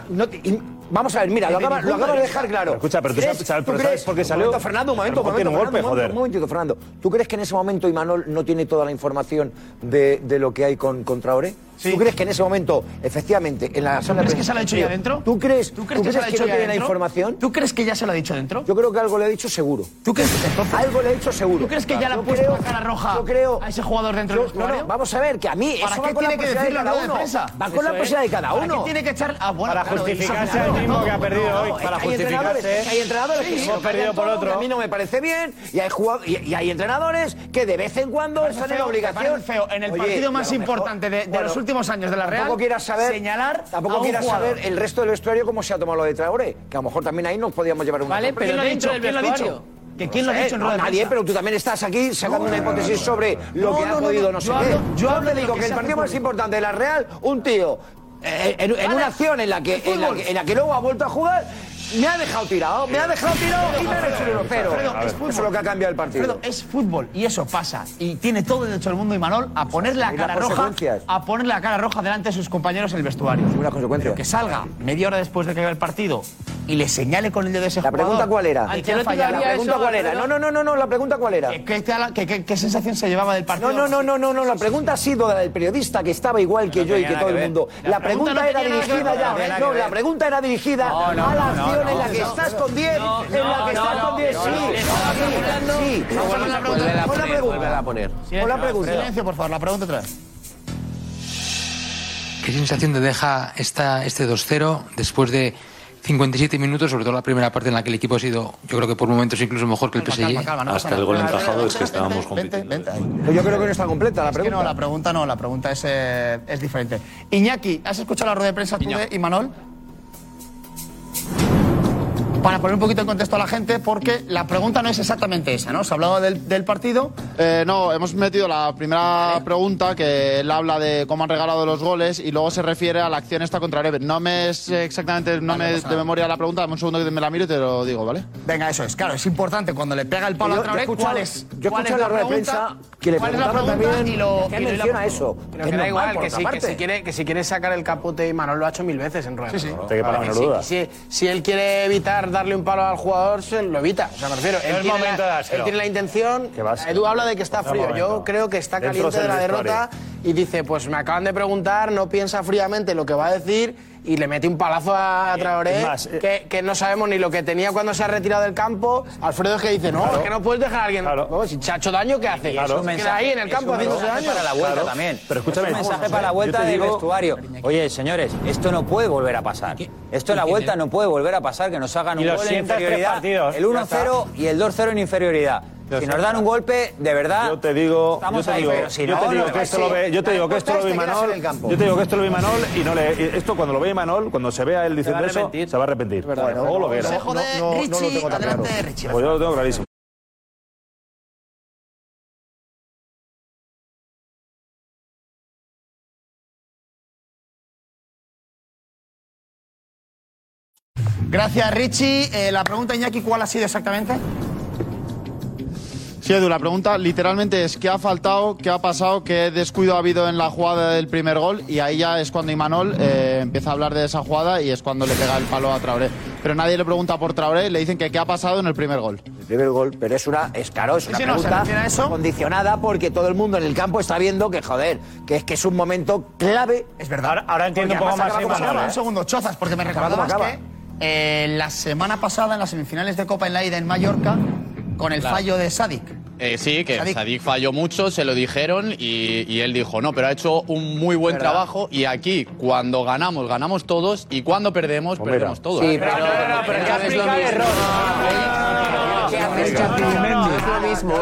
Vamos a ver, mira, lo
eh,
acabas eh,
de
dejar claro.
Escucha, pero tú sabes, sabes, salió.
Un momento, Fernando, un momento, un momento,
un, golpe,
Fernando, un momentito, Fernando. ¿Tú crees que en ese momento Imanol no tiene toda la información de, de lo que hay con, con Traoré? Sí. ¿Tú crees que en ese momento, efectivamente, en la sala ¿Tú
crees que se la ha dicho ya dentro?
¿Tú crees,
¿tú crees, ¿tú crees que, que, que
no tiene la información?
¿Tú crees que ya se la ha dicho dentro?
Yo creo que algo le ha dicho seguro.
¿Tú crees que
Algo le ha dicho seguro.
¿Tú crees que ya le ha puesto la cara roja
yo creo,
a ese jugador dentro
yo,
del?
No, no, vamos a ver, que a mí eso va con la posibilidad de cada uno. Va con la posibilidad de cada uno.
tiene que echar... Ah,
Para justificarse al mismo que ha perdido hoy. Para justificarse.
Hay entrenadores que
hemos perdido por otro.
A mí no me parece bien y hay y hay entrenadores que de vez en cuando están en la obligación.
En el partido más importante de los últimos años de la Real.
Tampoco quieras saber,
señalar
tampoco quieras saber el resto del vestuario cómo se ha tomado lo de Traoré, que a lo mejor también ahí nos podíamos llevar un
Vale,
sorpresa.
pero
¿quién lo ha dicho?
Nadie, pero tú también estás aquí sacando una hipótesis sobre lo que ha podido
no
sé qué.
Yo hablo de
que el partido más importante de la Real, un tío eh, en, una acción en la que, en la que, en la que luego ha vuelto a jugar me ha dejado tirado, me ha dejado tirado y me ha hecho
Pero.
Eso es lo que ha cambiado el partido.
Alfredo, es fútbol y eso pasa. Y tiene todo el derecho del mundo, Imanol, a poner la cara roja. A poner la cara roja delante de sus compañeros en el vestuario.
Una consecuencia.
Pero que salga media hora después de que haga el partido y le señale con el dedo de ese jugador.
¿La pregunta cuál era?
¿La?
No, no, no, no, no, la pregunta cuál era.
¿Qué, sensación se llevaba del partido?
No, no, no, no, no, la pregunta ha sido del periodista que estaba igual que yo y que todo el mundo.
La, pregunta,
era dirigida ya. No, la pregunta era dirigida a
las
en la que está
escondida.
En la que está
escondida,
sí. Sí, Pon la pregunta. Pon la pregunta.
Silencio, por favor, la pregunta otra vez.
¿Qué sensación te deja esta, este 2-0 después de 57 minutos, sobre todo la primera parte en la que el equipo ha sido, yo creo que por momentos incluso mejor que el PSG?
Hasta el gol encajado es que estábamos compitiendo.
Vente,
pues yo creo que no está completa la pregunta.
Es no, la pregunta no, la pregunta es, eh, es diferente. Iñaki, ¿has escuchado la rueda de prensa tú y Manol? para poner un poquito en contexto a la gente, porque la pregunta no es exactamente esa, ¿no? Se ha hablado del, del partido.
Eh, no, hemos metido la primera pregunta que él habla de cómo han regalado los goles y luego se refiere a la acción esta contra Rever. No me es exactamente, no vale, me de memoria la pregunta, dame un segundo que me la miro y te lo digo, ¿vale?
Venga, eso es, claro, es importante cuando le pega el palo
yo,
a Traoré, ¿cuál es?
Yo escuché
la,
la rueda de prensa que le
preguntaba
también
y lo,
¿qué
y
menciona eso.
Que, da igual, que, que, si quiere, que si quiere sacar el capote, y Manuel lo ha hecho mil veces en rueda.
Sí, sí.
Si, si él quiere evitar darle un palo al jugador, se lo evita. O sea, me refiero. No
él,
tiene la, él, tiene la, intención. Edu habla de que está frío. Yo creo que está caliente de la derrota y dice: Pues me acaban de preguntar, no piensa fríamente lo que va a decir y le mete un palazo a eh, Traoré
eh,
que, que, no sabemos ni lo que tenía cuando se ha retirado del campo. Alfredo es que dice, no, claro, es que no puedes dejar a alguien.
Claro.
Si ha hecho daño, ¿qué hace? Ahí en el campo haciéndose daño.
Para la vuelta también.
Pero escúchame.
Es un mensaje para la vuelta del
digo...
vestuario. Oye, señores, esto no puede volver a pasar. Esto en la vuelta no puede volver a pasar, que nos hagan un gol en inferioridad. El 1-0 y el 2-0 en inferioridad. Si nos dan un golpe, de verdad.
Yo te digo, yo te digo, que esto lo ve,
este yo Manol,
yo te digo que esto lo ve y no le, esto cuando lo ve Manol, cuando se vea él diciendo eso, se va a arrepentir.
Bueno,
o lo verá.
Consejo de Richie, adelante Richie.
Pues yo lo tengo clarísimo.
Gracias, Richie. Eh, la pregunta, Iñaki, ¿cuál ha sido exactamente?
Sí, Edu, la pregunta literalmente es ¿qué ha faltado? ¿Qué ha pasado? ¿Qué descuido ha habido en la jugada del primer gol? Y ahí ya es cuando Imanol eh, empieza a hablar de esa jugada y es cuando le pega el palo a Traoré. Pero nadie le pregunta por Traoré, le dicen que qué ha pasado en el primer gol.
El primer gol, pero es una, es es una
si
pregunta
no eso?
condicionada porque todo el mundo en el campo está viendo que, joder, que es que es un momento clave.
Es verdad,
ahora, ahora entiendo un poco más. Imanol. ¿eh?
Un segundo, chozas, porque me recordabas que eh, la semana pasada en las semifinales de Copa en la ida en Mallorca con el
Claro.
fallo de Sadik.
Eh, sí, que
Sadik.
Sadik. falló mucho, se lo dijeron y, y él dijo, no, pero ha hecho un muy buen
¿Verdad?
trabajo y aquí cuando ganamos, ganamos todos y cuando perdemos, perdemos todos.
Sí, pero,
pero
es no lo mismo.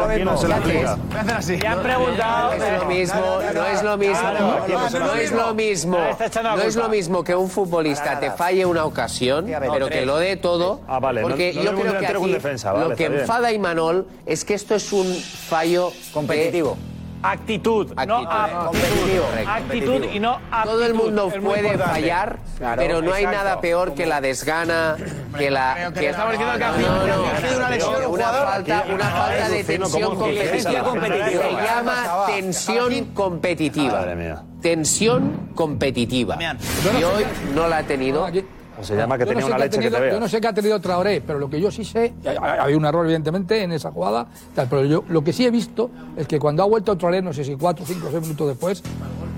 Ya han preguntado.
No es lo mismo, no es lo mismo, no es lo mismo, no es lo mismo que un futbolista te falle una ocasión, pero que lo dé todo,
Ah, vale, no-
porque yo creo que aquí lo que enfada a Imanol es que esto es un fallo
Competitivo.
Actitud, no
Actitud.
aptitud.
Competitivo.
Actitud y no aptitud.
Todo el mundo
Es
puede fallar,
Claro,
pero no hay
exacto.
nada peor que la desgana, que la que
estamos diciendo que ha sido- una lesión, un
una falta, una falta de tensión
¿cómo que
competitiva.
competitiva?
Se llama tensión competitiva.
Madre mía.
Tensión competitiva. Y hoy no la ha tenido.
Se llama que
Yo no
tenía
sé
una
qué ha
leche que
tenido-
te
Yo no sé qué ha tenido Traoré, pero lo que yo sí sé, ha- había un error evidentemente en esa jugada, tal, pero yo lo que sí he visto es que cuando ha vuelto Traoré, no sé si cuatro, cinco, seis minutos después,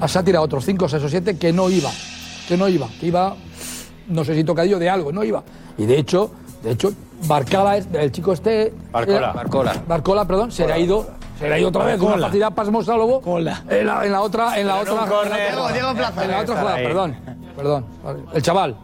se ha tirado otros cinco, seis o siete que no iba, que no iba, que iba, no sé si tocadillo de algo, no iba. Y de hecho, de hecho, Barcala, el chico este...
Barcola.
eh,
Barcola.
Barcola, perdón, se le ha ido... Se le ha ido otra vez con una pasmosa luego
Cola.
en la, en la otra en la
Pero en
otra.
Diego, Diego Plaza.
en la otra jugada, perdón perdón el chaval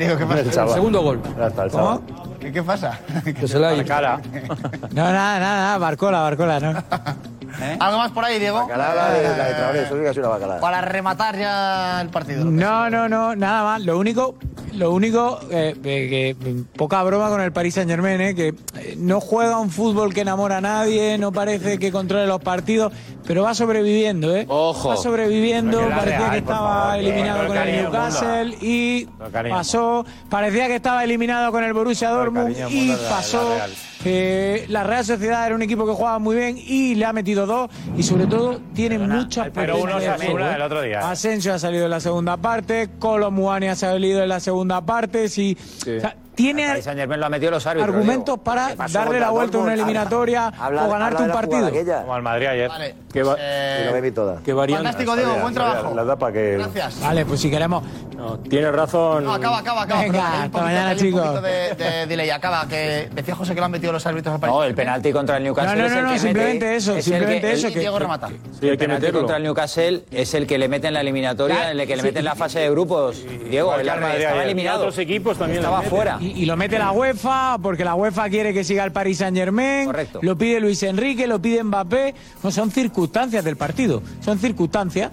Diego, ¿qué pasa?
El chaval.
segundo gol
Ya está, el chaval.
¿Qué, qué pasa?
que se le ha ido.
Cara.
No, nada, nada, nada, Barcola, Barcola, ¿no?
¿Algo más por ahí, Diego?
Bacalao, la de, la de Traoré, eso sí que ha sido una bacalao.
Para rematar ya el partido.
No, no, no, nada más. Lo único, lo único, eh, eh, que poca broma con el Paris Saint Germain, eh, que eh, no juega un fútbol que enamora a nadie, no parece que controle los partidos, pero va sobreviviendo, ¿eh?
Ojo.
Va sobreviviendo, parecía
Real,
que estaba
favor,
eliminado con el Newcastle y pasó, parecía que estaba eliminado con el Borussia Dortmund y pasó.
La Real.
Eh, la Real Sociedad era un equipo que jugaba muy bien y le ha metido dos y sobre todo tiene muchas
pero uno se asegura
¿eh?
el otro día.
Asensio ha salido en la segunda parte, Colomuani ha salido en la segunda parte, sí. O sea, tiene
lo ha metido los árbitros.
argumentos
Diego.
para
¿Qué pasó
darle la vuelta a una eliminatoria
Habla-
o ganarte un partido.
Como al Madrid ayer.
Vale.
Que va-
Eh,
lo bebí toda.
Que
fantástico, Diego, buen trabajo.
La da para que.
Gracias.
Vale, pues si queremos.
No, tiene razón.
No, acaba, acaba, acaba.
Venga, hasta
poquito-
mañana, chicos.
de, de delay. Acaba, que decía José que lo han metido los árbitros al Paris.
No, el penalti contra el Newcastle.
No, no,
es el
no, simplemente
mete-
eso,
es
simplemente
que-
eso. Que-
Diego remata.
Sí,
El penalti
meterlo.
contra el Newcastle es el que le mete en la eliminatoria, el que le
sí.
mete en la fase de grupos. Diego, el
Madrid
estaba eliminado.
Otros equipos también
Estaba
meten.
fuera.
Y, y lo mete la UEFA, porque la UEFA quiere que siga el Paris Saint Germain.
Correcto.
Lo pide Luis Enrique, lo pide Mbappé. No, son circunstancias del partido. Son circunstancias.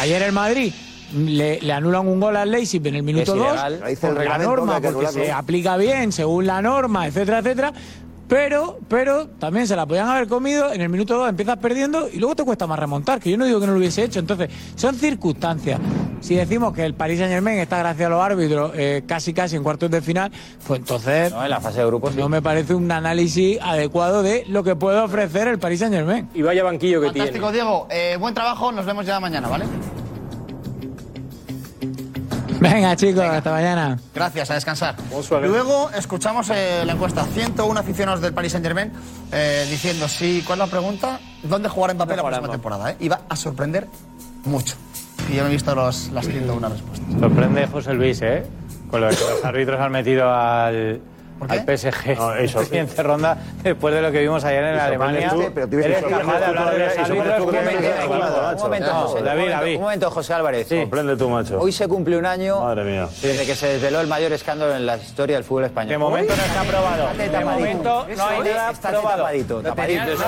Ayer el Madrid le, le anulan un gol al Leipzig en el minuto
Es
2.
ilegal.
Lo dice el
Por la norma, porque se aplica bien según la norma, etcétera, etcétera. Pero, pero también se la podían haber comido, en el minuto 2 empiezas perdiendo y luego te cuesta más remontar, que yo no digo que no lo hubiese hecho. Entonces, son circunstancias. Si decimos que el Paris Saint Germain está gracias a los árbitros eh, casi casi en cuartos de final, pues entonces
No, en la fase de grupos. sí.
no me parece un análisis adecuado de lo que puede ofrecer el Paris Saint Germain.
Y vaya banquillo que
Fantástico,
tiene.
Diego. Eh, buen trabajo. Nos vemos ya mañana, ¿vale?
Venga chicos, hasta mañana.
Gracias, a descansar. Luego escuchamos eh, la encuesta. 101 aficionados del Paris Saint Germain diciendo si, ¿cuál es la pregunta? ¿Dónde jugará Mbappé la próxima temporada? eh? Y va a sorprender mucho. Y yo he visto los, las 101 respuestas.
Sorprende José Luis, ¿eh? Con lo que los árbitros han metido al? Al PSG
No, eso-
en la siguiente ronda después de lo que vimos ayer en Alemania.
tú,
pero
Eres capaz de hablar de los.
Un momento, José,
David,
un momento,
David.
Un momento, José Álvarez.
Sorprende tú, macho.
Hoy se cumple un año desde que se desveló el mayor escándalo en la historia del fútbol español.
De momento no está aprobado.
Estate
De momento no hay
Eso,
nada probado.
tapadito, tapadito. Eso.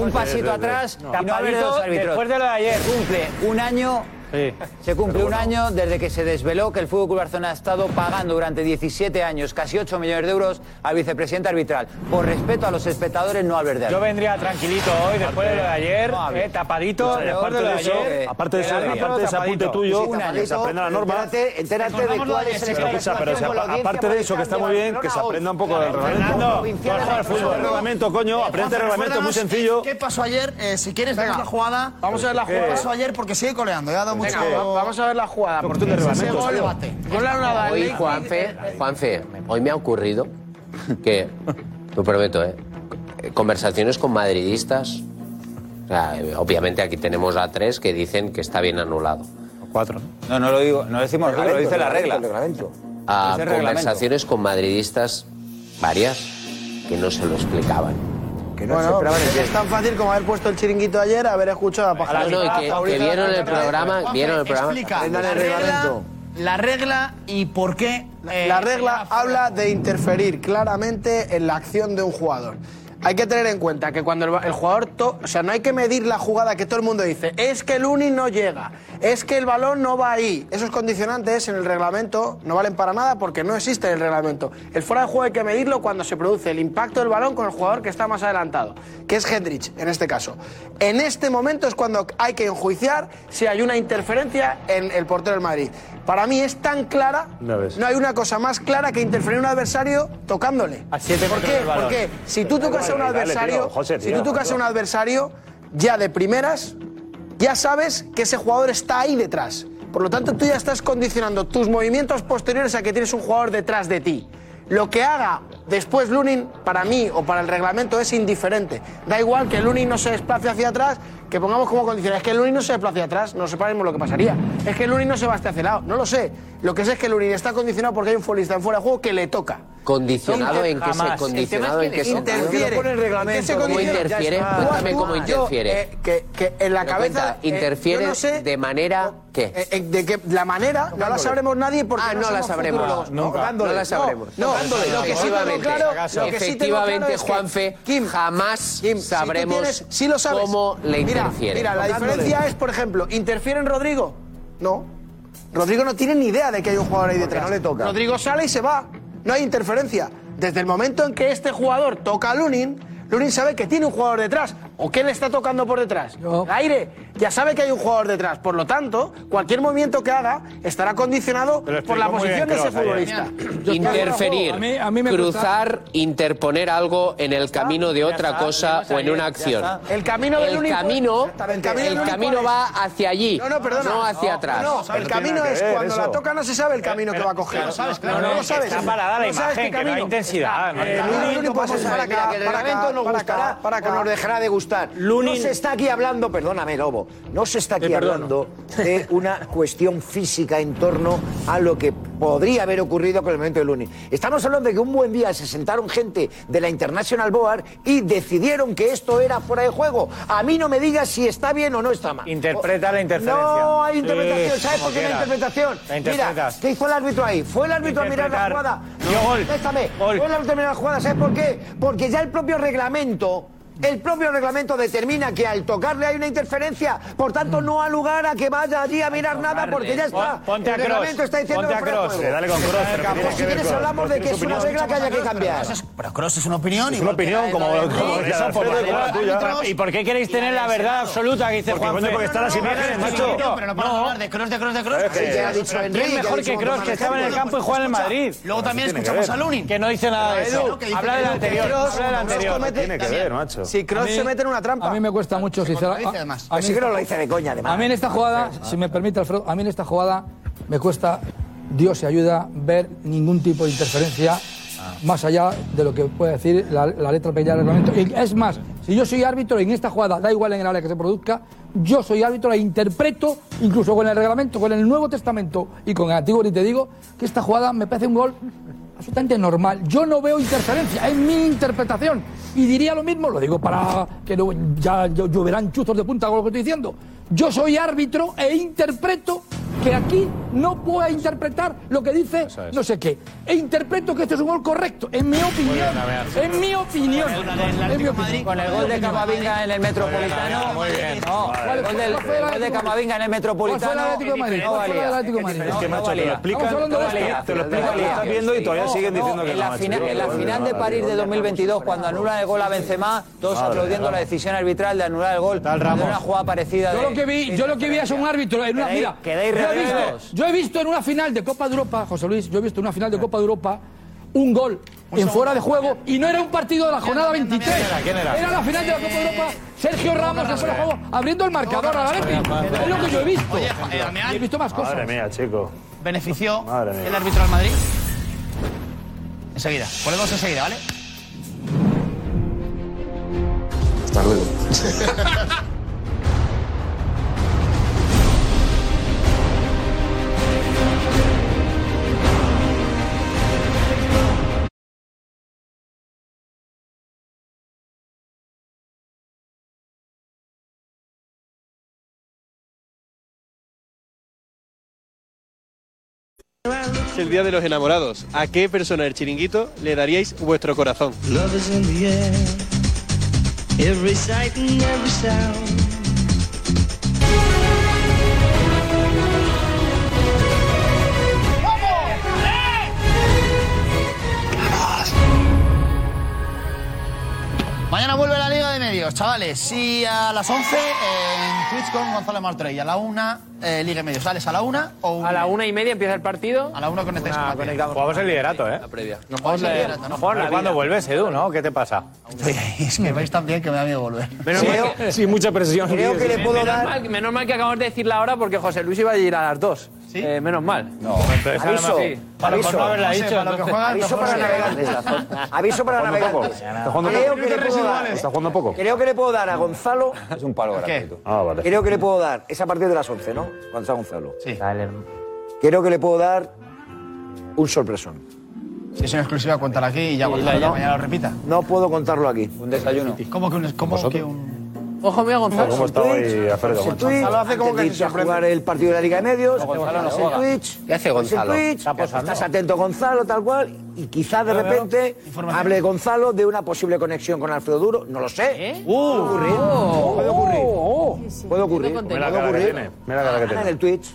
Un pasito atrás
Tapadito
dos árbitros.
después de lo de ayer.
Cumple un año
Sí.
Se cumple un año desde que se desveló que el Fútbol Club Barcelona ha estado pagando durante 17 años casi 8 millones de euros al vicepresidente arbitral. Por respeto a los espectadores, no al verde.
Yo vendría tranquilito hoy, después de lo de ayer,
No,
eh, tapadito, después de lo de
de eso,
ayer.
aparte de eso, aparte de ese apunte tuyo,
Un año.
que se aprenda la norma.
Entérate, entérate de cuál es el
aparte de eso, que está muy bien, que se aprenda un poco del reglamento. El reglamento, coño, aprende el reglamento, es muy sencillo.
¿Qué pasó ayer? Eh, si quieres, vemos la jugada.
Vamos a ver la
¿Qué
jugada.
pasó ayer? Porque sigue coleando. Ya ha dado mucho.
Venga, va- vamos a ver la jugada. Porque
de
ese
reglamento,
Hoy. Juanfe, Juanfe, hoy me ha ocurrido que, lo prometo, ¿eh? conversaciones con madridistas. o sea, obviamente aquí tenemos a tres que dicen que está bien anulado.
Cuatro.
No, no lo digo, no decimos lo dice la regla.
El reglamento.
A
Dice el reglamento.
conversaciones con madridistas, varias, que no se lo explicaban.
Que no se
Bueno,
esperaban el
es tan fácil como haber puesto el chiringuito ayer, haber escuchado a
No,
Pajarito.
no, y que, que vieron el programa,
Juanfe,
vieron el programa.
Explica la regla,
reglamento.
la regla y por qué
La regla habla de interferir claramente en la acción de un jugador. Hay que tener en cuenta que cuando el, el jugador, to- o sea, no hay que medir la jugada que todo el mundo dice, es que el uni no llega, es que el balón no va ahí. Esos condicionantes en el reglamento no valen para nada porque no existe en el reglamento. El fuera de juego hay que medirlo cuando se produce el impacto del balón con el jugador que está más adelantado, que es Hendrich en este caso. En este momento es cuando hay que enjuiciar si hay una interferencia en el portero del Madrid. Para mí es tan clara,
ves.
no hay una cosa más clara que interferir un adversario tocándole.
siete
¿Por qué? Porque si tú tocas a un
Dale, tío,
adversario,
José,
si tú tocas a un adversario, ya de primeras, ya sabes que ese jugador está ahí detrás. Por lo tanto, tú ya estás condicionando tus movimientos posteriores a que tienes un jugador detrás de ti. Lo que haga después Lunin, para mí o para el reglamento, es indiferente. Da igual que Lunin no se desplace hacia atrás, que pongamos como condición. Es que Lunin no se desplace hacia atrás, no sepamos lo que pasaría. Es que Lunin no se va hasta hacia el lado, no lo sé. Lo que sé es que Lunin está condicionado porque hay un futbolista en fuera de juego que le toca.
¿Condicionado en qué se, condicionado
El
en
tema
qué
es que
sentido?
interfiere. ¿En qué se
¿Cómo interfiere? Cuéntame cómo
yo,
interfiere.
eh, que, que en la cabeza.
cuenta,
eh,
interfiere
no
de manera ¿qué?
eh, de que la manera no la sabremos nadie porque
Ah, no la
somos
sabremos.
futurólogos.
Nunca. No la sabremos.
No, lo que sí tengo
Efectivamente.
claro, lo que sí tengo claro
Efectivamente,
es que,
Juanfe,
Kim,
jamás
Kim, si tú
sabremos
tienes- sí lo sabes.
cómo le
Mira,
interfiere.
Mira, la diferencia es, por ejemplo, ¿interfiere en Rodrigo? No. Rodrigo no tiene ni idea de que hay un jugador ahí detrás.
no le toca.
Rodrigo sale y se va. No hay interferencia. Desde el momento en que este jugador toca a Lunin, Lunin sabe que tiene un jugador detrás. ¿O qué le está tocando por detrás? El aire. Ya sabe que hay un jugador detrás. Por lo tanto, cualquier movimiento que haga estará condicionado por la posición de ese futbolista.
Interferir,
A mí- a mí me gusta-
cruzar, interponer algo en el camino de otra cosa o en una acción.
El camino del
el
único-
camino.
El camino
el camino
único
va hacia allí,
No, no, perdona.
no hacia atrás.
No, el camino es cuando la toca no se sabe el camino que va a coger.
pero-
sabes,
pero-
claro,
no,
lo sabes.
está parada la
No sabes
imagen, que no hay
camino.
intensidad, no
Eh,
está.
Para acá,
el
para acá,
nos
para
gustará
acá, para acá.
nos dejará de gustar.
Lunin-
No se está aquí hablando, perdóname, Lobo, no se está aquí
perdono.
hablando de una cuestión física en torno a lo que podría haber ocurrido con el momento de Lunin. Estamos hablando de que un buen día se sentaron gente de la International Board y decidieron que esto era fuera de juego. A mí no me digas si está bien o no está mal.
Interpreta la interferencia.
No hay
Sí,
interpretación. ¿Sabes por qué no hay
quieras.
interpretación?
La
Mira. ¿qué hizo el árbitro ahí? Fue el árbitro a mirar la jugada.
Dio gol.
Contéstame. Fue el árbitro a mirar la jugada. ¿Sabes por qué? Porque ya el propio reglamento. El propio reglamento determina que al tocarle hay una interferencia, por tanto no ha lugar a que vaya allí a mirar nada porque ya está.
Pon- ponte a
el reglamento está diciendo
ponte
que
a. Sí, dale con pero
Pues
que
si
ver
quieres
con-
hablamos de que es una regla que haya que cambiar.
Pero Cross es una opinión.
Es una opinión, como.
¿Y por qué queréis tener la verdad absoluta que dice
Porque,
Juan
porque están las imágenes, macho.
Pero no podemos hablar de Cross, de Cross, de Cross.
Sí, que ha dicho Henry,
¿Quién
que ha
mejor que
montón
que estaba en el
ejemplos.
campo y juega en el Madrid?
Luego también escuchamos a Lunin.
Que no dice nada de eso. Habla del anterior. Habla del anterior.
Tiene que ver, macho.
Si
mí-
se mete en una trampa.
A mí me cuesta mucho, sinceramente.
además.
A, mí
lo dice de coña, además.
a mí en esta jugada, si me permite, Alfredo, a mí en esta jugada me cuesta, Dios se ayuda, ver ningún tipo de interferencia más allá de lo que puede decir la, la letra pequeña del reglamento. Y es más, si yo soy árbitro en esta jugada, da igual en el área que se produzca, yo soy árbitro e interpreto, incluso con el reglamento, con el Nuevo Testamento y con el Antiguo, ni te digo, que esta jugada me parece un gol absolutamente normal. Yo no veo interferencia, es mi interpretación. Y diría lo mismo, lo digo para que no, ya llo- lloverán chuzos de punta con lo que estoy diciendo. Yo soy árbitro e interpreto que aquí no puedo interpretar lo que dice no sé qué. E interpreto que este es un gol correcto, en mi opinión. En mi opinión. En mi opinión.
Con el gol de Camavinga en el Metropolitano.
Muy bien.
No, el gol, del,
¿Cuál fue el
el de Camavinga en el
¿Cuál fue el
Metropolitano.
Atlético de Madrid?
No
¿Cuál fue el
valía.
Atlético de Madrid?
Es que, macho, te lo explican, te lo explican, lo estás viendo y todavía siguen diciendo que
en
no,
la,
macho.
final, en la final de París de 2022, cuando anulan el gol a Benzema, todos aplaudiendo la decisión arbitral de anular el gol.
Tal
de una jugada parecida.
Yo
de-
lo que vi, yo lo que vi es un árbitro en una
Quedéis-
mira. Yo he visto,
reunidos.
yo he visto en una final de Copa de Europa, José Luis, yo he visto en una final de Copa de Europa un gol en fuera de juego y no era un partido de la jornada 23.
¿Quién era?
Era la final de la Copa de Europa. Sergio Ramos en fuera de juego abriendo el marcador a la. Es lo que yo he visto.
Oye, eh,
he visto más cosas.
Madre mía, chico.
Benefició el árbitro al Madrid. Enseguida. Volvemos enseguida, ¿vale?
Hasta luego.
Es el día de los enamorados. ¿A qué persona del chiringuito le daríais vuestro corazón?
Love is in the air, every sight and every sound.
Mañana vuelve la Liga de Medios, chavales. Sí, a las 11 en Twitch con Gonzalo Martorell. A la 1, eh, Liga de Medios. ¿Sales a la 1 o
A la una y media empieza el partido.
A la 1 conectáis con la tele.
Jugamos el liderato, ¿eh?
La previa.
No jugáis el liderato, ¿no?
¿Cuándo vuelves, Edu, no? ¿Qué te pasa?
Es que vais tan bien que me da miedo volver.
Menos, mal,
Sí, mucha presión.
Creo que le puedo
menos
dar.
mal- menos mal que acabamos de decir la hora porque José Luis iba a ir a las dos. Eh, menos mal.
No,
Entonces,
aviso,
sí.
Para
aviso,
no haberla dicho.
para
entonces-
juegan,
aviso para navegantes. Aviso para navegantes.
¿Está jugando
Creo
poco?
que le puedo dar.
¿Está jugando poco?
Creo que le puedo dar a Gonzalo.
Es un palo gratuito.
Ah, vale.
Creo que le puedo dar. Es a partir de las 11, ¿no? Cuando está Gonzalo.
Sí.
Creo que le puedo dar un sorpresón.
Si es una exclusiva, cuéntala aquí y ya Gonzalo mañana lo repita.
No puedo contarlo aquí.
Un desayuno.
¿Cómo que un... Cómo que un...
Ojo mío, Gonzalo.
¿Cómo está hoy Alfredo? Macho?
Twitch,
Gonzalo hace como que
de
se
jugar el partido de la Liga de Medios.
Gonzalo no juega.
Twitch.
¿Qué hace Gonzalo?
Twitch, Estás atento Gonzalo, tal cual. Y quizás de repente hable Gonzalo de una posible conexión con Alfredo Duro. No lo sé. Puede ocurrir. Puede ocurrir. Puede ocurrir.
Mira la
Puede
cara que
ocurrir.
tiene. Mira la cara que
Mañana en
tiene.
el Twitch.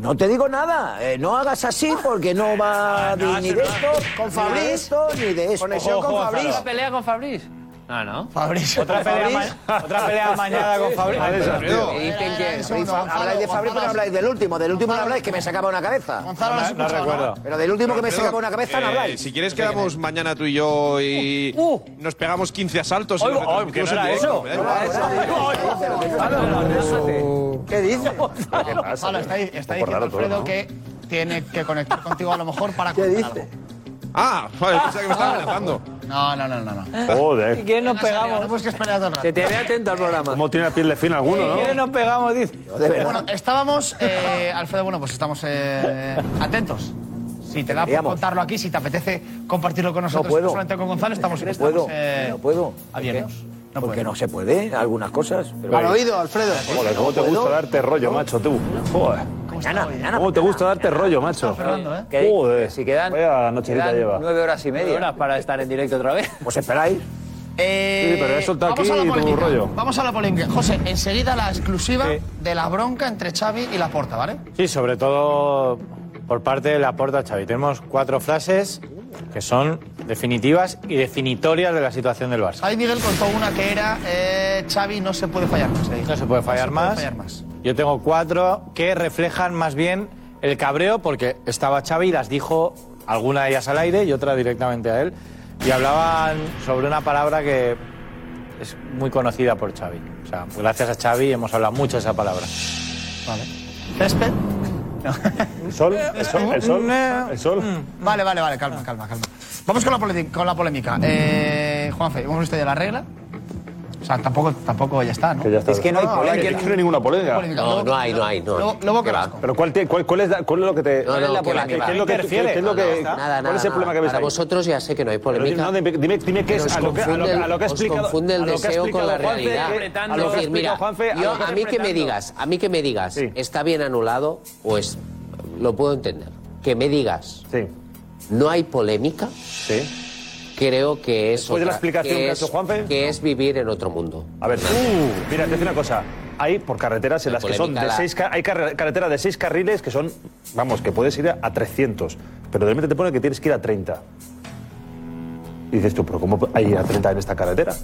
No te digo nada, eh, no hagas así porque no va ni, ni de esto,
Con
ni de
Fabriz.
esto, ni de esto.
Conexión con Fabriz.
¿Otra pelea con Fabriz? No, no.
Fabricio.
Otra pelea, otra pelea mañana con Fabri.
Que dicen que habláis de Fabri, pero no habláis del último. Del último no habláis que me sacaba una cabeza.
Gonzalo
No
escuchado,
recuerdo.
Pero del último que me sacaba una cabeza no
Eh,
habláis.
si quieres quedamos mañana tú y yo y nos pegamos 15 asaltos
oh, ¿qué no era eso?
¿Qué dice?
¿Qué pasa?
Está, diciendo Alfredo
¿no?
que tiene que conectar contigo a lo mejor para
¿Qué
contar
dice?
Ah, vale, pensaba que me estaba amenazando.
algo. No, no, no, no. no.
Joder.
¿Quién nos
No
pegamos?
puedes que esperar todo el rato.
Que te vea atento al programa.
¿Cómo tiene la piel de fin alguno, no?
¿Quién nos pegamos? Dice.
Bueno, estábamos, eh, Alfredo, bueno, pues estamos eh, atentos. Si te da por contarlo aquí, si te apetece compartirlo con nosotros,
puedo.
solamente con Gonzalo, estamos,
No
estamos
puedo,
eh,
no puedo.
abiertos. No
Porque no se puede, algunas cosas. Pero
Al oído, Alfredo.
Joder, ¿cómo te gusta darte rollo, macho, tú? Joder.
mañana, mañana.
¿Cómo te gusta darte rollo, macho?
Fernando, ¿eh?
Que-
Joder.
Si quedan,
Vaya nocherita
quedan
lleva.
nueve horas y media.
horas para estar en directo otra vez.
Pues esperáis.
Eh,
Sí, pero he soltado aquí
la
tu rollo.
Vamos a la polémica. José, enseguida la exclusiva
Sí.
de la bronca entre Xavi y Laporta, ¿vale?
Sí, sobre todo por parte de la porta Xavi. Tenemos cuatro frases que son definitivas y definitorias de la situación del Barça.
Ahí Miguel contó una que era eh, Xavi no se puede fallar más.
No se puede fallar,
No se puede
más.
fallar más.
Yo tengo cuatro que reflejan más bien el cabreo porque estaba Xavi y las dijo alguna de ellas al aire y otra directamente a él. Y hablaban sobre una palabra que es muy conocida por Xavi. O sea, gracias a Xavi hemos hablado mucho de esa palabra.
Vale. Césped.
¿El sol? ¿El sol? ¿El sol? ¿El sol?
Vale, vale, vale, calma, calma, calma. Vamos con la, con la polémica. Eh, Juanfe, hemos visto ya la regla. O sea, tampoco, tampoco ya está, ¿no?
Que ya está.
Es que no hay
Es
polémica.
que no hay ninguna polémica.
No, no hay, no hay. No,
Luego, luego.
Pero ¿cuál, te- cuál, cuál es, la- cuál es lo que te...
No, no,
¿Qué es
que va,
¿Qué
que va.
es lo que,
Interfiere.
qué es lo que,
Nada, nada.
¿Cuál es el problema que ves
Para
ahí?
vosotros ya sé que no hay
Pero
polémica.
no, dime, dime, dime qué
Pero
es
os
a lo que, a lo que,
confunde
a lo que ha
el- os
explicado.
confunde el
a lo que ha
deseo con la
Juanfe,
realidad.
que- A
Es
lo
Es
que ha
decir, mira,
explicado Juanfe, a
yo, mí que me digas, a mí que me digas, está bien anulado, pues lo puedo entender. Que me digas,
Sí,
no hay polémica,
sí.
Creo que es,
Después de la explicación que ha
es,
hecho Juanfe.
que es vivir en otro mundo.
A ver, mira, te decir una cosa. Hay por carreteras en
La
las que son de
la-
seis, hay carre- carreteras de seis carriles que son, vamos, que puedes ir a, a 300, pero de repente te pone que tienes que ir a 30. Y dices tú, pero ¿cómo hay a 30 en esta carretera?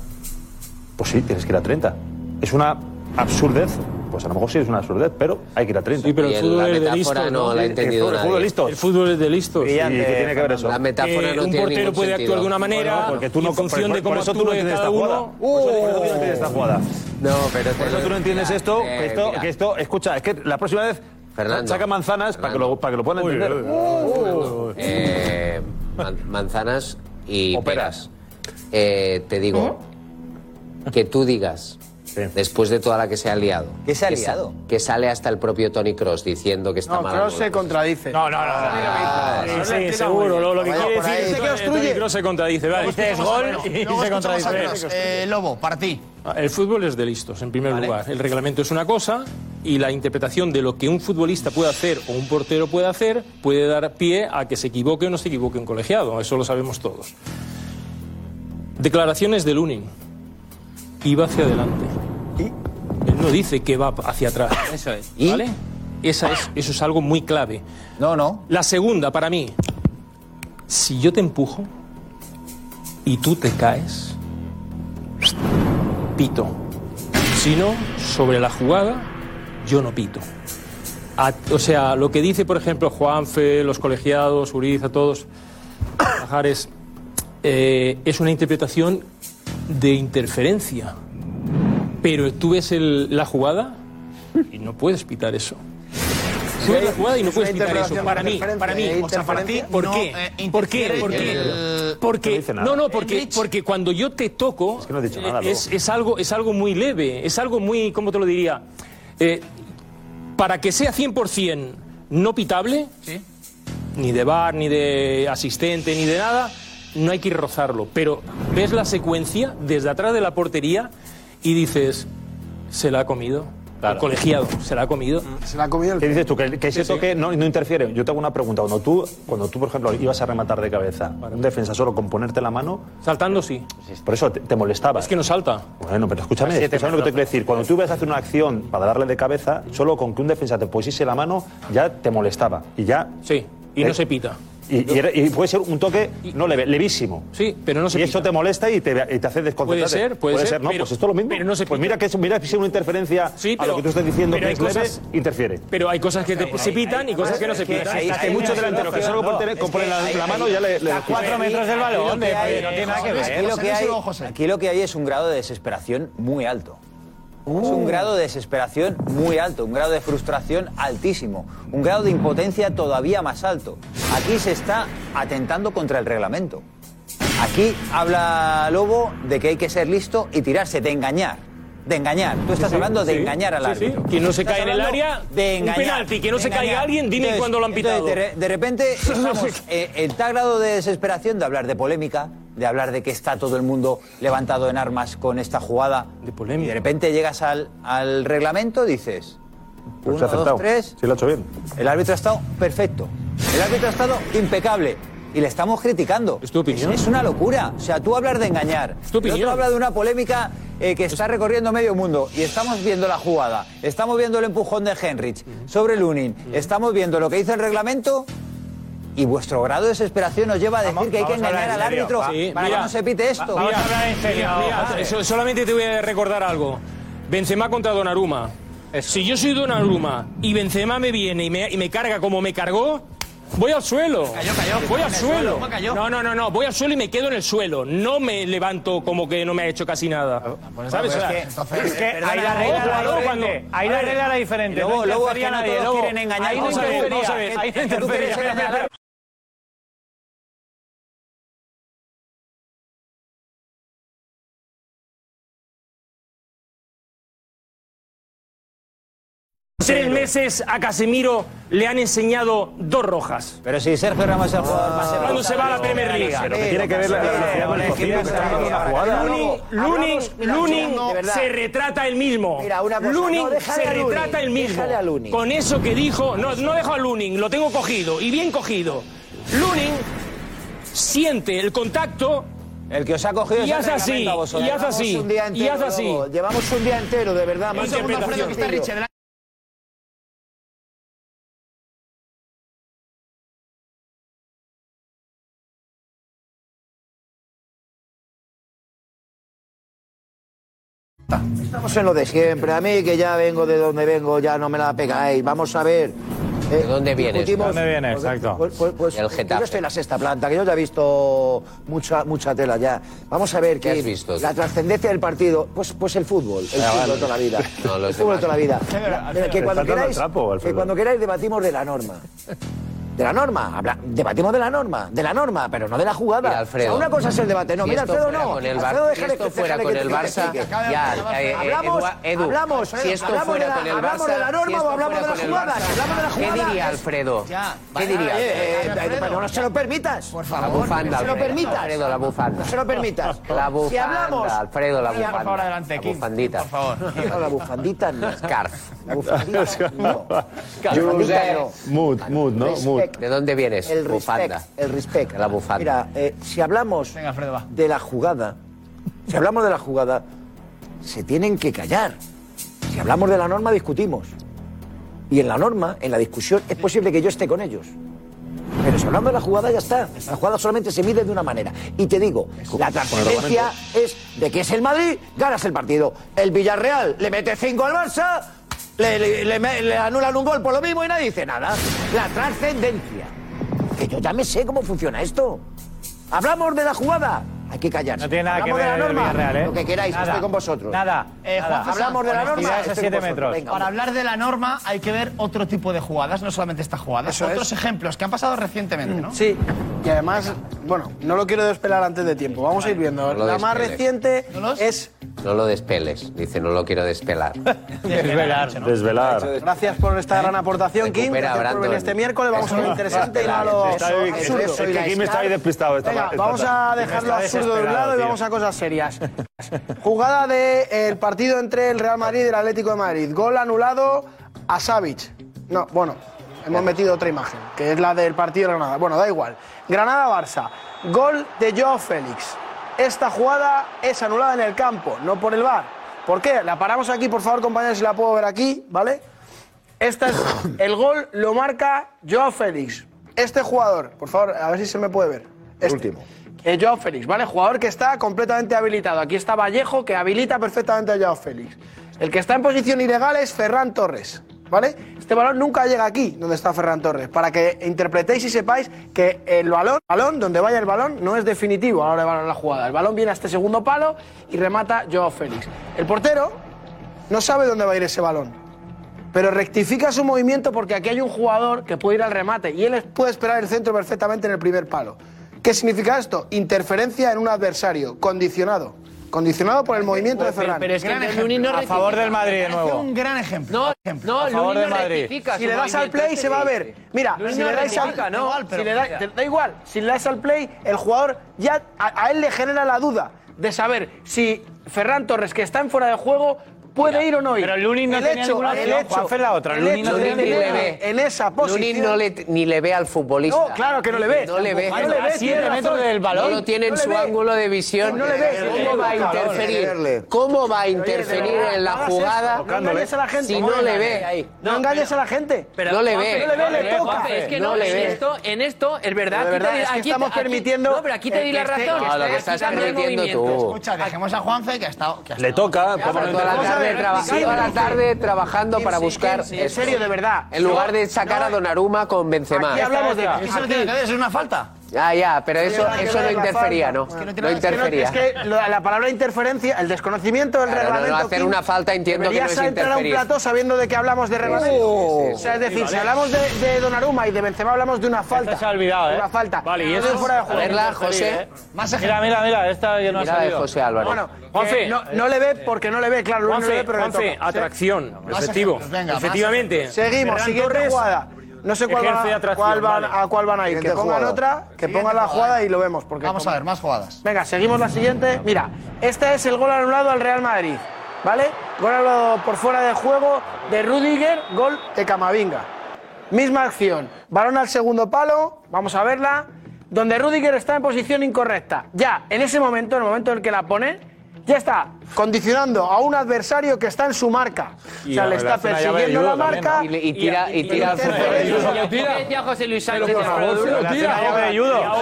Pues sí, tienes que ir a 30. Es una absurdez. Pues a lo mejor sí es una absurdez, pero hay que ir a 30.
Sí, pero el
Y
fútbol es de listos,
no
¿no?
la ha
El
entendido
fútbol- el fútbol listos.
El fútbol es de listos.
¿Y qué tiene que ver eso?
La metáfora
Que
no
un
tiene
portero
ningún
puede
sentido.
actuar de una manera
Bueno, porque tú no
en función
por-
de
por
cómo
eso tú no entiendes
cada
esta
uno.
jugada. Por eso tú no entiendes esta jugada.
No, pero
Por eso tú no entiendes esto,
eh,
que esto,
mira.
que esto, escucha, es que la próxima vez
Fernando,
saca manzanas para que lo, para que lo puedan entender.
Eh, man- manzanas y
O peras.
Eh, te digo, que tú digas después de toda la que se ha liado.
¿Qué se ha
que
liado?
Que sale hasta el propio Tony Cross diciendo que está
No,
mal.
Kroos se contradice.
No, no, no.
Sí, sí, seguro. Lo, lo que quiere decir
Dice que
es
obstruye.
Toni Kroos se contradice. Vale.
Dices gol y se contradice.
Eh, Lobo, para ti.
El fútbol es de listos, en primer lugar. El reglamento es una cosa y la interpretación de lo que un futbolista puede hacer o un portero puede hacer puede dar pie a que se equivoque o no se equivoque un colegiado. Eso lo sabemos todos. Declaraciones de Lunin. Iba hacia adelante. Él no dice que va hacia atrás.
Eso es.
¿Vale? Esa es, eso es algo muy clave.
No, no.
La segunda, para mí, si yo te empujo y tú te caes, pito. Si no, sobre la jugada, yo no pito. A- o sea, lo que dice, por ejemplo, Juanfe, los colegiados, Uriza, todos, Pajares, eh, es una interpretación de interferencia. Pero tú ves el- la jugada y no puedes pitar eso. Tú ves la jugada y no
Es
puedes pitar eso. Para mí, para mí. O sea, para ti, ¿por
no,
qué?
eh,
¿Por qué? ¿Por qué? Porque,
No dice nada.
no, no, porque, porque cuando yo te toco,
que no he dicho
eh,
nada,
es, es algo, es algo muy leve, es algo muy, ¿cómo te lo diría? Eh, para que sea 100% no pitable, ni de bar, ni de asistente, ni de nada, no hay que ir rozarlo. Pero ves la secuencia desde atrás de la portería y dices, se la ha comido. El colegiado, se la ha comido.
Se la ha comido el
¿Qué dices tú? Que, que ese
Sí, sí.
toque no, no interfiere. Yo te hago una pregunta. Cuando tú, cuando tú, por ejemplo, ibas a rematar de cabeza, un defensa solo con ponerte la mano,
Saltando sí.
por eso te, te molestaba.
Es que no salta.
Bueno, pero escúchame, escúchame lo que te quiero decir. Cuando tú ibas a hacer una acción para darle de cabeza, solo con que un defensa te pusiese la mano, ya te molestaba. Y ya.
Sí, y no se pita.
Y, y y puede ser un toque no leve, levísimo.
Sí, pero no se
Y
pita.
eso te molesta y te, y te hace desconcentrarte.
Puede ser, puede ser,
¿no?
pero-
pues esto es lo mismo.
pero no se
pues
pita.
mira que es, mira si una interferencia
Sí,
a
pero-
lo que tú estás diciendo que
hay
es leve,
cosas-
interfiere.
Pero hay cosas que te- se pitan y cosas que no se pitan.
Hay, hay muchos delanteros que solo con, tener- con poner la, la mano ya le, le
A cuatro metros del balón,
hay, aquí lo que hay es un grado de desesperación muy alto. Es
Uh.
un grado de desesperación muy alto, un grado de frustración altísimo, un grado de impotencia todavía más alto. Aquí se está atentando contra el reglamento. Aquí habla Lobo de que hay que ser listo y tirarse, de engañar. De engañar. Tú estás
sí,
hablando de
sí,
engañar al
sí, sí.
árbitro.
Que no se cae en el área,
de
un
engañar,
penalti, que no se caiga alguien, dime
Entonces-
cuándo lo han
entonces,
pitado.
de, re- de repente estamos eh, en tal grado de desesperación de hablar de polémica, de hablar de que está todo el mundo levantado en armas con esta jugada.
De polémica.
Y de repente llegas al, al reglamento, dices.
Ha
Uno, dos, tres.
Sí, lo ha hecho bien.
El árbitro ha estado perfecto. El árbitro ha estado impecable. Y le estamos criticando.
¿Es tu opinión?
Es, una locura. O sea, tú hablar de engañar.
tu
El otro
opinión.
habla de una polémica eh, que está recorriendo medio mundo. Y estamos viendo la jugada. Estamos viendo el empujón de Henrich sobre Lunin. Estamos viendo lo que dice el reglamento. Y vuestro grado de desesperación nos lleva a decir
Vamos-
que hay que engañar
en
al árbitro
Sí,
para
mira.
que no se pite esto.
Vamos a hablar en serio.
Mira,
José.
so- solamente te voy a recordar algo. Benzema contra Donnarumma. Si yo soy Donnarumma y Benzema me viene y me, y me carga como me cargó, voy al suelo. voy al suelo. No, no, no, no, voy al suelo y me quedo en el suelo. No me levanto como que no me ha hecho casi nada. ¿Sabes? O sea,
Es que ahí la regla diferente.
cuando-
Ahí la regla diferente.
Luego-
no
luego es que no
nadie.
todos
Luego,
quieren engañar.
Ahí no interfería. Ahí interfería.
Tres meses a Casemiro le han enseñado dos rojas.
Pero si Sergio Ramos es el jugador más
¿Cuándo se va a la Premier League?
Pero que tiene que ver la velocidad con el cocido que está haciendo la jugada.
Lunin, se retrata el mismo.
Mira, una cosa,
Lunin se retrata el mismo. Con eso que dijo, no, no dejo a Lunin, lo tengo cogido y bien cogido. Lunin siente el contacto
El que os ha cogido
y hace así,
reglamento a vosotros.
y hace así, y hace así.
Llevamos un día entero, de verdad. Más Estamos en lo de siempre. A mí, que ya vengo de donde vengo, ya no me la pegáis. Vamos a ver. Eh,
¿De dónde vienes?
discutimos-
¿Dónde viene?
Pues,
Exacto.
Pues, pues, pues,
El
yo
Getafe.
estoy en la sexta planta, que yo ya he visto mucha mucha tela ya. Vamos a ver
¿Qué
que
has visto?
la trascendencia del partido, pues pues el fútbol, el
Ah,
fútbol
vale.
de toda la vida.
No,
el fútbol de toda la vida. Que queráis,
trapo,
cuando queráis debatimos de la norma. De la norma, habla- debatimos de la norma, de la norma, pero no de la jugada.
Mira, Alfredo,
O sea, una cosa es el debate, no,
si
mira Alfredo no.
con el
Alfredo, déjale
si esto
que-
fuera
déjale
con el Barça, ya, eh, eh,
hablamos,
Edu,
hablamos,
si esto
hablamos
fuera
de la,
con el
hablamos de la
Barça,
norma
si
o hablamos de la jugada,
Barça,
si hablamos de la
¿qué diría
es-
Alfredo?
Ya,
¿Qué diría?
eh, eh, eh, no se lo permitas. Por
La bufanda,
No se lo permitas.
Alfredo, la bufanda.
No se lo permitas.
La bufanda,
Si hablamos,
Alfredo, la bufanda.
Por favor, adelante,
La
Kim.
bufandita.
Por favor. No, la bufandita no.
Scarf.
La bufandita no.
Josep.
Mood, mood, ¿no? Mood.
Respect.
¿De dónde vienes?
El
bufanda.
respect, el respect.
La bufanda.
Mira, eh, si hablamos de la jugada, si hablamos de la jugada, se tienen que callar. Si hablamos de la norma, discutimos. Y en la norma, en la discusión, es posible que yo esté con ellos. Pero si hablamos de la jugada, ya está. La jugada solamente se mide de una manera. Y te digo, la transferencia es de que es el Madrid, ganas el partido. El Villarreal le mete cinco al Barça, le, anulan un gol por lo mismo y nadie dice nada. La trascendencia. Que yo ya me sé cómo funciona esto. Hablamos de la jugada. Hay que callarse.
No tiene nada que
Hablamos
ver
de la norma.
Villarreal, ¿eh?
Lo que queráis,
Nada.
estoy con vosotros.
Nada.
Eh,
nada.
Juan César,
Hablamos de la norma.
a
estoy
siete
con vosotros.
metros.
Venga,
Para hablar de la norma hay que ver otro tipo de jugadas, no solamente esta jugada.
Eso
Otros
es.
ejemplos que han pasado recientemente, ¿no?
Sí, y además, bueno, no lo quiero despelar antes de tiempo. Vamos a ir viendo.
No
La más reciente es.
No lo despeles. Dice, no lo quiero despelar.
Desvelar.
Desvelar.
Gracias por esta gran aportación, Kim. Gracias por este miércoles. Vamos a lo interesante y no a lo
Kim está ahí despistado.
Vamos a
tarde.
dejar lo
Está
absurdo de un
desesperado,
lado y
tío.
vamos a cosas serias. Jugada del partido entre el Real Madrid y el Atlético de Madrid. Gol anulado a Savic. No, bueno, hemos metido otra imagen, que es la del partido de Granada. Bueno, da igual. Granada-Barça. Gol de Joao Félix. Esta jugada es anulada en el campo, no por el VAR. ¿Por qué? La paramos aquí, por favor, compañeros, si la puedo ver aquí, ¿vale? Este es el gol, lo marca Joao Félix. Este jugador, por favor, a ver si se me puede ver. Este.
último.
Eh, Joao Félix, ¿vale? Jugador que está completamente habilitado. Aquí está Vallejo, que habilita perfectamente a Joao Félix. El que está en posición ilegal es Ferran Torres, ¿vale? Este balón nunca llega aquí, donde está Ferran Torres, para que interpretéis y sepáis que el balón, balón, donde vaya el balón, no es definitivo a la hora de balón la jugada. El balón viene a este segundo palo y remata Joao Félix. El portero no sabe dónde va a ir ese balón pero rectifica su movimiento porque aquí hay un jugador que puede ir al remate y él puede esperar el centro perfectamente en el primer palo. ¿Qué significa esto? Interferencia en un adversario, condicionado. Condicionado por el movimiento de Ferran.
Pero es que
Gran
el
ejemplo.
Lunin no
A favor del Madrid de nuevo.
un gran ejemplo.
No,
ejemplo.
no,
A favor del
no
Madrid.
Si le das al play se va a ver. Mira,
Lunin
si
no
le dais al
rectifica, no.
si le da- te- da igual, si le das al play, el jugador ya a, a él le genera la duda de saber si Ferran Torres, que está en fuera de juego, puede ir o no ir.
Pero Lunin no
el
tenía
hecho,
ninguna
el hecho,
es la otra,
el
Lunin no tenía
tener
ninguna opción.
en esa posición.
Lunin no le, ni le ve al futbolista.
No, claro que no le ve.
No le ve.
No le ve,
A siete
tiene razón.
metros del balón.
No lo tiene en
le
su
ve.
ángulo de visión.
No le ve.
¿Cómo va a interferir? ¿Cómo va a interferir en la jugada
eso, No engañes a la gente.
si no le ve?
No engañes a la gente.
No le ve.
No le ve, le toca.
Es que
No le
en
ve.
esto, en esto, es verdad. Aquí
estamos permitiendo,
No, pero aquí te di la razón.
que
No, lo que estás permitiendo tú.
Escucha, dejemos a Juanfe que ha estado.
Le toca.
Toda la tarde,
ver,
traba-
sí,
toda la
sí.
tarde trabajando para buscar.
en serio, de verdad.
En lugar de sacar a Donnarumma con Benzema.
Aquí hablamos de.
Eso es una falta.
Ya, ya, pero
No
eso, eso no
la
interfería,
falta.
¿no?
Es que
No
Es que, no-
interfería.
es que lo- la palabra interferencia, el desconocimiento del
Claro, no, no,
reglamento.
hacer una falta entiendo que no es
entrar a un
interferir.
plato sabiendo de que hablamos de reglamento. o sea, es decir, si hablamos de, de Donnarumma y de Benzema hablamos de una falta.
se ha olvidado, ¿eh?
Una falta.
Vale, y
No
eso
de fuera de
es-
juego.
Verla, José.
¿eh? Mira, mira, mira, esta que no ha
Mira de
salido.
José Álvarez.
Bueno,
Juanfe.
no, no le ve porque no le ve, claro, no le ve,
Juanfe,
pero le
Juanfe,
toca.
atracción, efectivo. Efectivamente.
Seguimos, siguiente jugada. No sé cuál van, a, cuál van-
vale.
a cuál van a ir. Que pongan
jugada.
otra, que pongan la
jugada.
jugada y lo vemos. Porque
Vamos a ver, más jugadas.
Venga, seguimos la siguiente. Mira, este es el gol anulado al Real Madrid. ¿Vale? Gol anulado por fuera de juego de Rudiger, gol de Camavinga. Misma acción. Balón al segundo palo, vamos a verla. Donde Rudiger está en posición incorrecta. Ya, en ese momento, en el momento en el que la pone, ya está condicionando a un adversario que está en su marca.
Y
o sea, le está persiguiendo la
judo también,
marca.
Y, y tira, y tira al
interferencia.
¿Qué decía José Luis Sánchez?
por favor, se lo tira.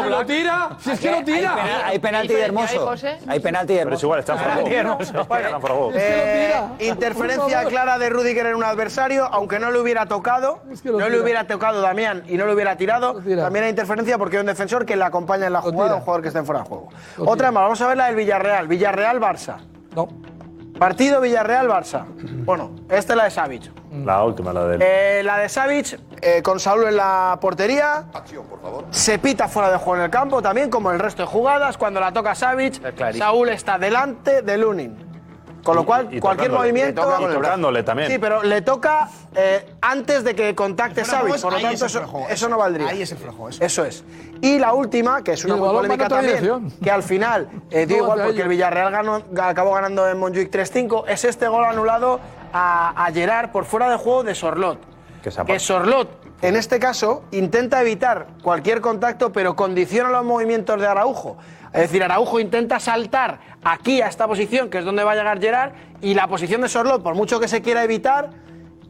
Se lo tira. Si es que lo tira.
Hay penalti
¿Qué
de hermoso. Hay penalti de
Pero es
hermoso.
igual, está.
Eh,
Por
interferencia
favor.
clara de Rudiger en un adversario, aunque no le hubiera tocado,
lo
no le
tira.
hubiera tocado Damián y no le hubiera tirado,
Lo tira.
también hay interferencia porque hay un defensor que le acompaña en la jugada,
tira.
un jugador que está en fuera de juego.
Lo
Otra
tira.
más, vamos a ver la del Villarreal, Villarreal-Barça.
No.
Partido Villarreal-Barça. Bueno, esta es la de Savic.
La última, la del.
Eh, la de Savic, eh, con Saúl en la portería. Se pita fuera de juego en el campo también, como el resto de jugadas. Cuando la toca Savic, Saúl está delante de Lunin. Con lo cual,
Y
cualquier
tocándole.
movimiento.
Y toca tocándole también.
Sí, pero le toca eh, antes de que contacte
juego
Por lo tanto, eso,
flojo,
eso
eso.
no valdría.
Ahí es el flojo, eso.
Eso es. Y la última, que es una
Y
muy polémica también,
dirección.
que al final eh, dio
No
igual porque el Villarreal ganó- acabó ganando en Montjuic 3-5, es este gol anulado a, a Gerard por fuera de juego de Sorlot.
Que
Que Sorlot, en este caso, intenta evitar cualquier contacto, pero condiciona los movimientos de Araujo. Es decir, Araujo intenta saltar aquí a esta posición, que es donde va a llegar Gerard, y la posición de Sorlot, por mucho que se quiera evitar,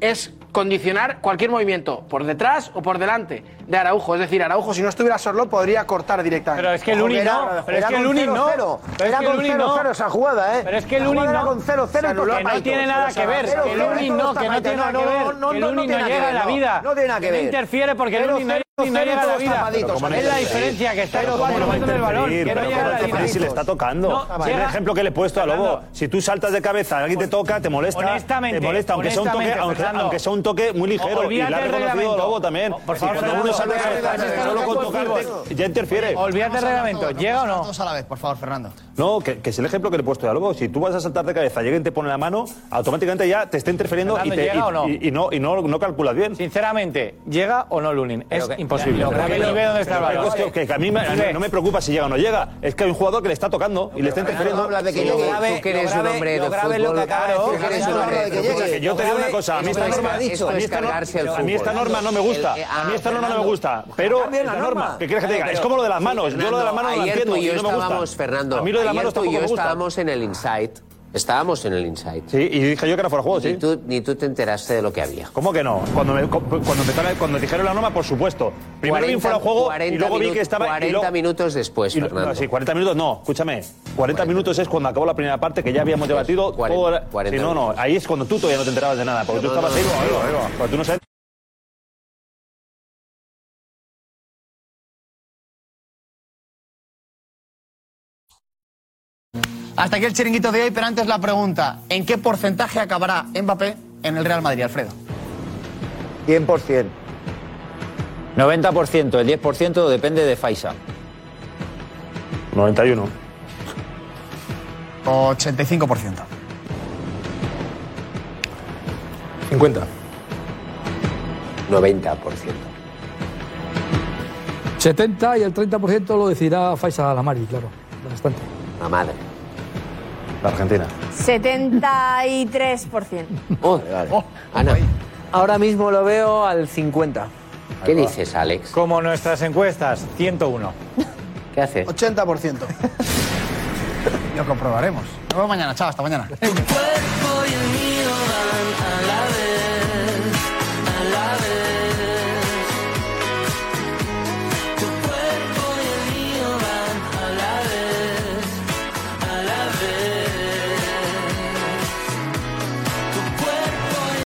es condicionar cualquier movimiento, por detrás o por delante de Araujo. Es decir, Araujo, si no estuviera Sorlot, podría cortar directamente.
Pero es que Lunin no. Pero es que Lunin no.
Era con
Lunin no.
0-0 esa jugada, ¿eh?
Pero es que Lunin
jugada
no.
con 0-0
Se anuló,
y
que no tiene nada que ver. Que Lunin no, que no tiene nada que ver. Que Lunin no llega a la vida.
No tiene nada que
No
ver.
interfiere porque
Pero
Lunin no no llega a la vida. Es
¿cómo no
la diferencia que está en
Pero
los
¿cómo no va a
movimientos del balón.
interferir?
Que no
Pero
llega a
¿cómo
la
interferir si le está tocando?
No,
Es el ejemplo que le he puesto a Lobo. Si tú saltas de cabeza, alguien te toca, te molesta.
Honestamente,
te molesta, aunque sea un toque,
honestamente,
aunque,
Fernando.
aunque sea un toque muy ligero. Y le ha reconocido. Lobo también.
Por
Si
favor,
cuando uno salta solo con tocarte, ya interfiere.
Olvídate del reglamento. ¿Llega o no?
Todos a la vez, por favor, Fernando.
No, que, que es el ejemplo que le he puesto a Lobo. Si tú vas a saltar de cabeza, y te pone la mano, automáticamente ya te está interfiriendo y,
Fernando,
te,
¿llega
y-
o no?
y- no, calculas bien.
Sinceramente, ¿llega o no Lunin? Es imposible.
Pero
ni ve dónde está el
pero
balón.
es que, que- que a mí me-
ve.
no me preocupa si llega o no llega. Es que hay un jugador que le está tocando y le está interfiriendo.
hablas de que llegue. Tú que eres un hombre de fútbol, tú eres un hombre de que
Pero Yo te digo una cosa, a mí esta norma, a mí
es
esta norma- a no me gusta. A mí esta
ah,
norma no me gusta. Pero
cambia la
norma. ¿qué quieres que te diga?
Pero-
Es como lo de las manos. Yo lo de las manos no lo entiendo
tú y
no me gusta. A mí lo de las manos tampoco
yo
me gusta.
estábamos en el Insight. Estábamos en el Insight.
Sí, y dije yo que era fuera de juego,
Ni
sí.
tú, ni tú te enteraste de lo que había.
¿Cómo que no? Cuando me, cuando, empezaron- cuando dijeron la norma, por supuesto. Primero vi un fuera de juego y luego vi que estaba. y
40
luego-
minutos después,
lo-
Fernando.
no, sí, 40 minutos no, escúchame. 40 minutos es cuando acabó la primera parte que ya habíamos debatido.
40,
todo era-
40
sí, no, no, ahí es cuando tú todavía no te enterabas de nada, porque tú
No,
estabas
no,
ahí.
no, no.
tú no sabes.
Hasta aquí el chiringuito de hoy, pero antes la pregunta: ¿en qué porcentaje acabará Mbappé en el Real Madrid, Alfredo?
100%.
90%, el 10% depende de Faisa.
91.
85%.
50.
90%.
70 y el 30% lo decidirá Faisal Lamari, claro. Bastante.
La madre.
La Argentina.
73%.
Oh, vale.
oh, Ahora mismo lo veo al 50%.
¿Qué dices, Alex?
Como nuestras encuestas, 101.
¿Qué haces?
80%.
Lo comprobaremos. Nos vemos mañana, chao, hasta mañana.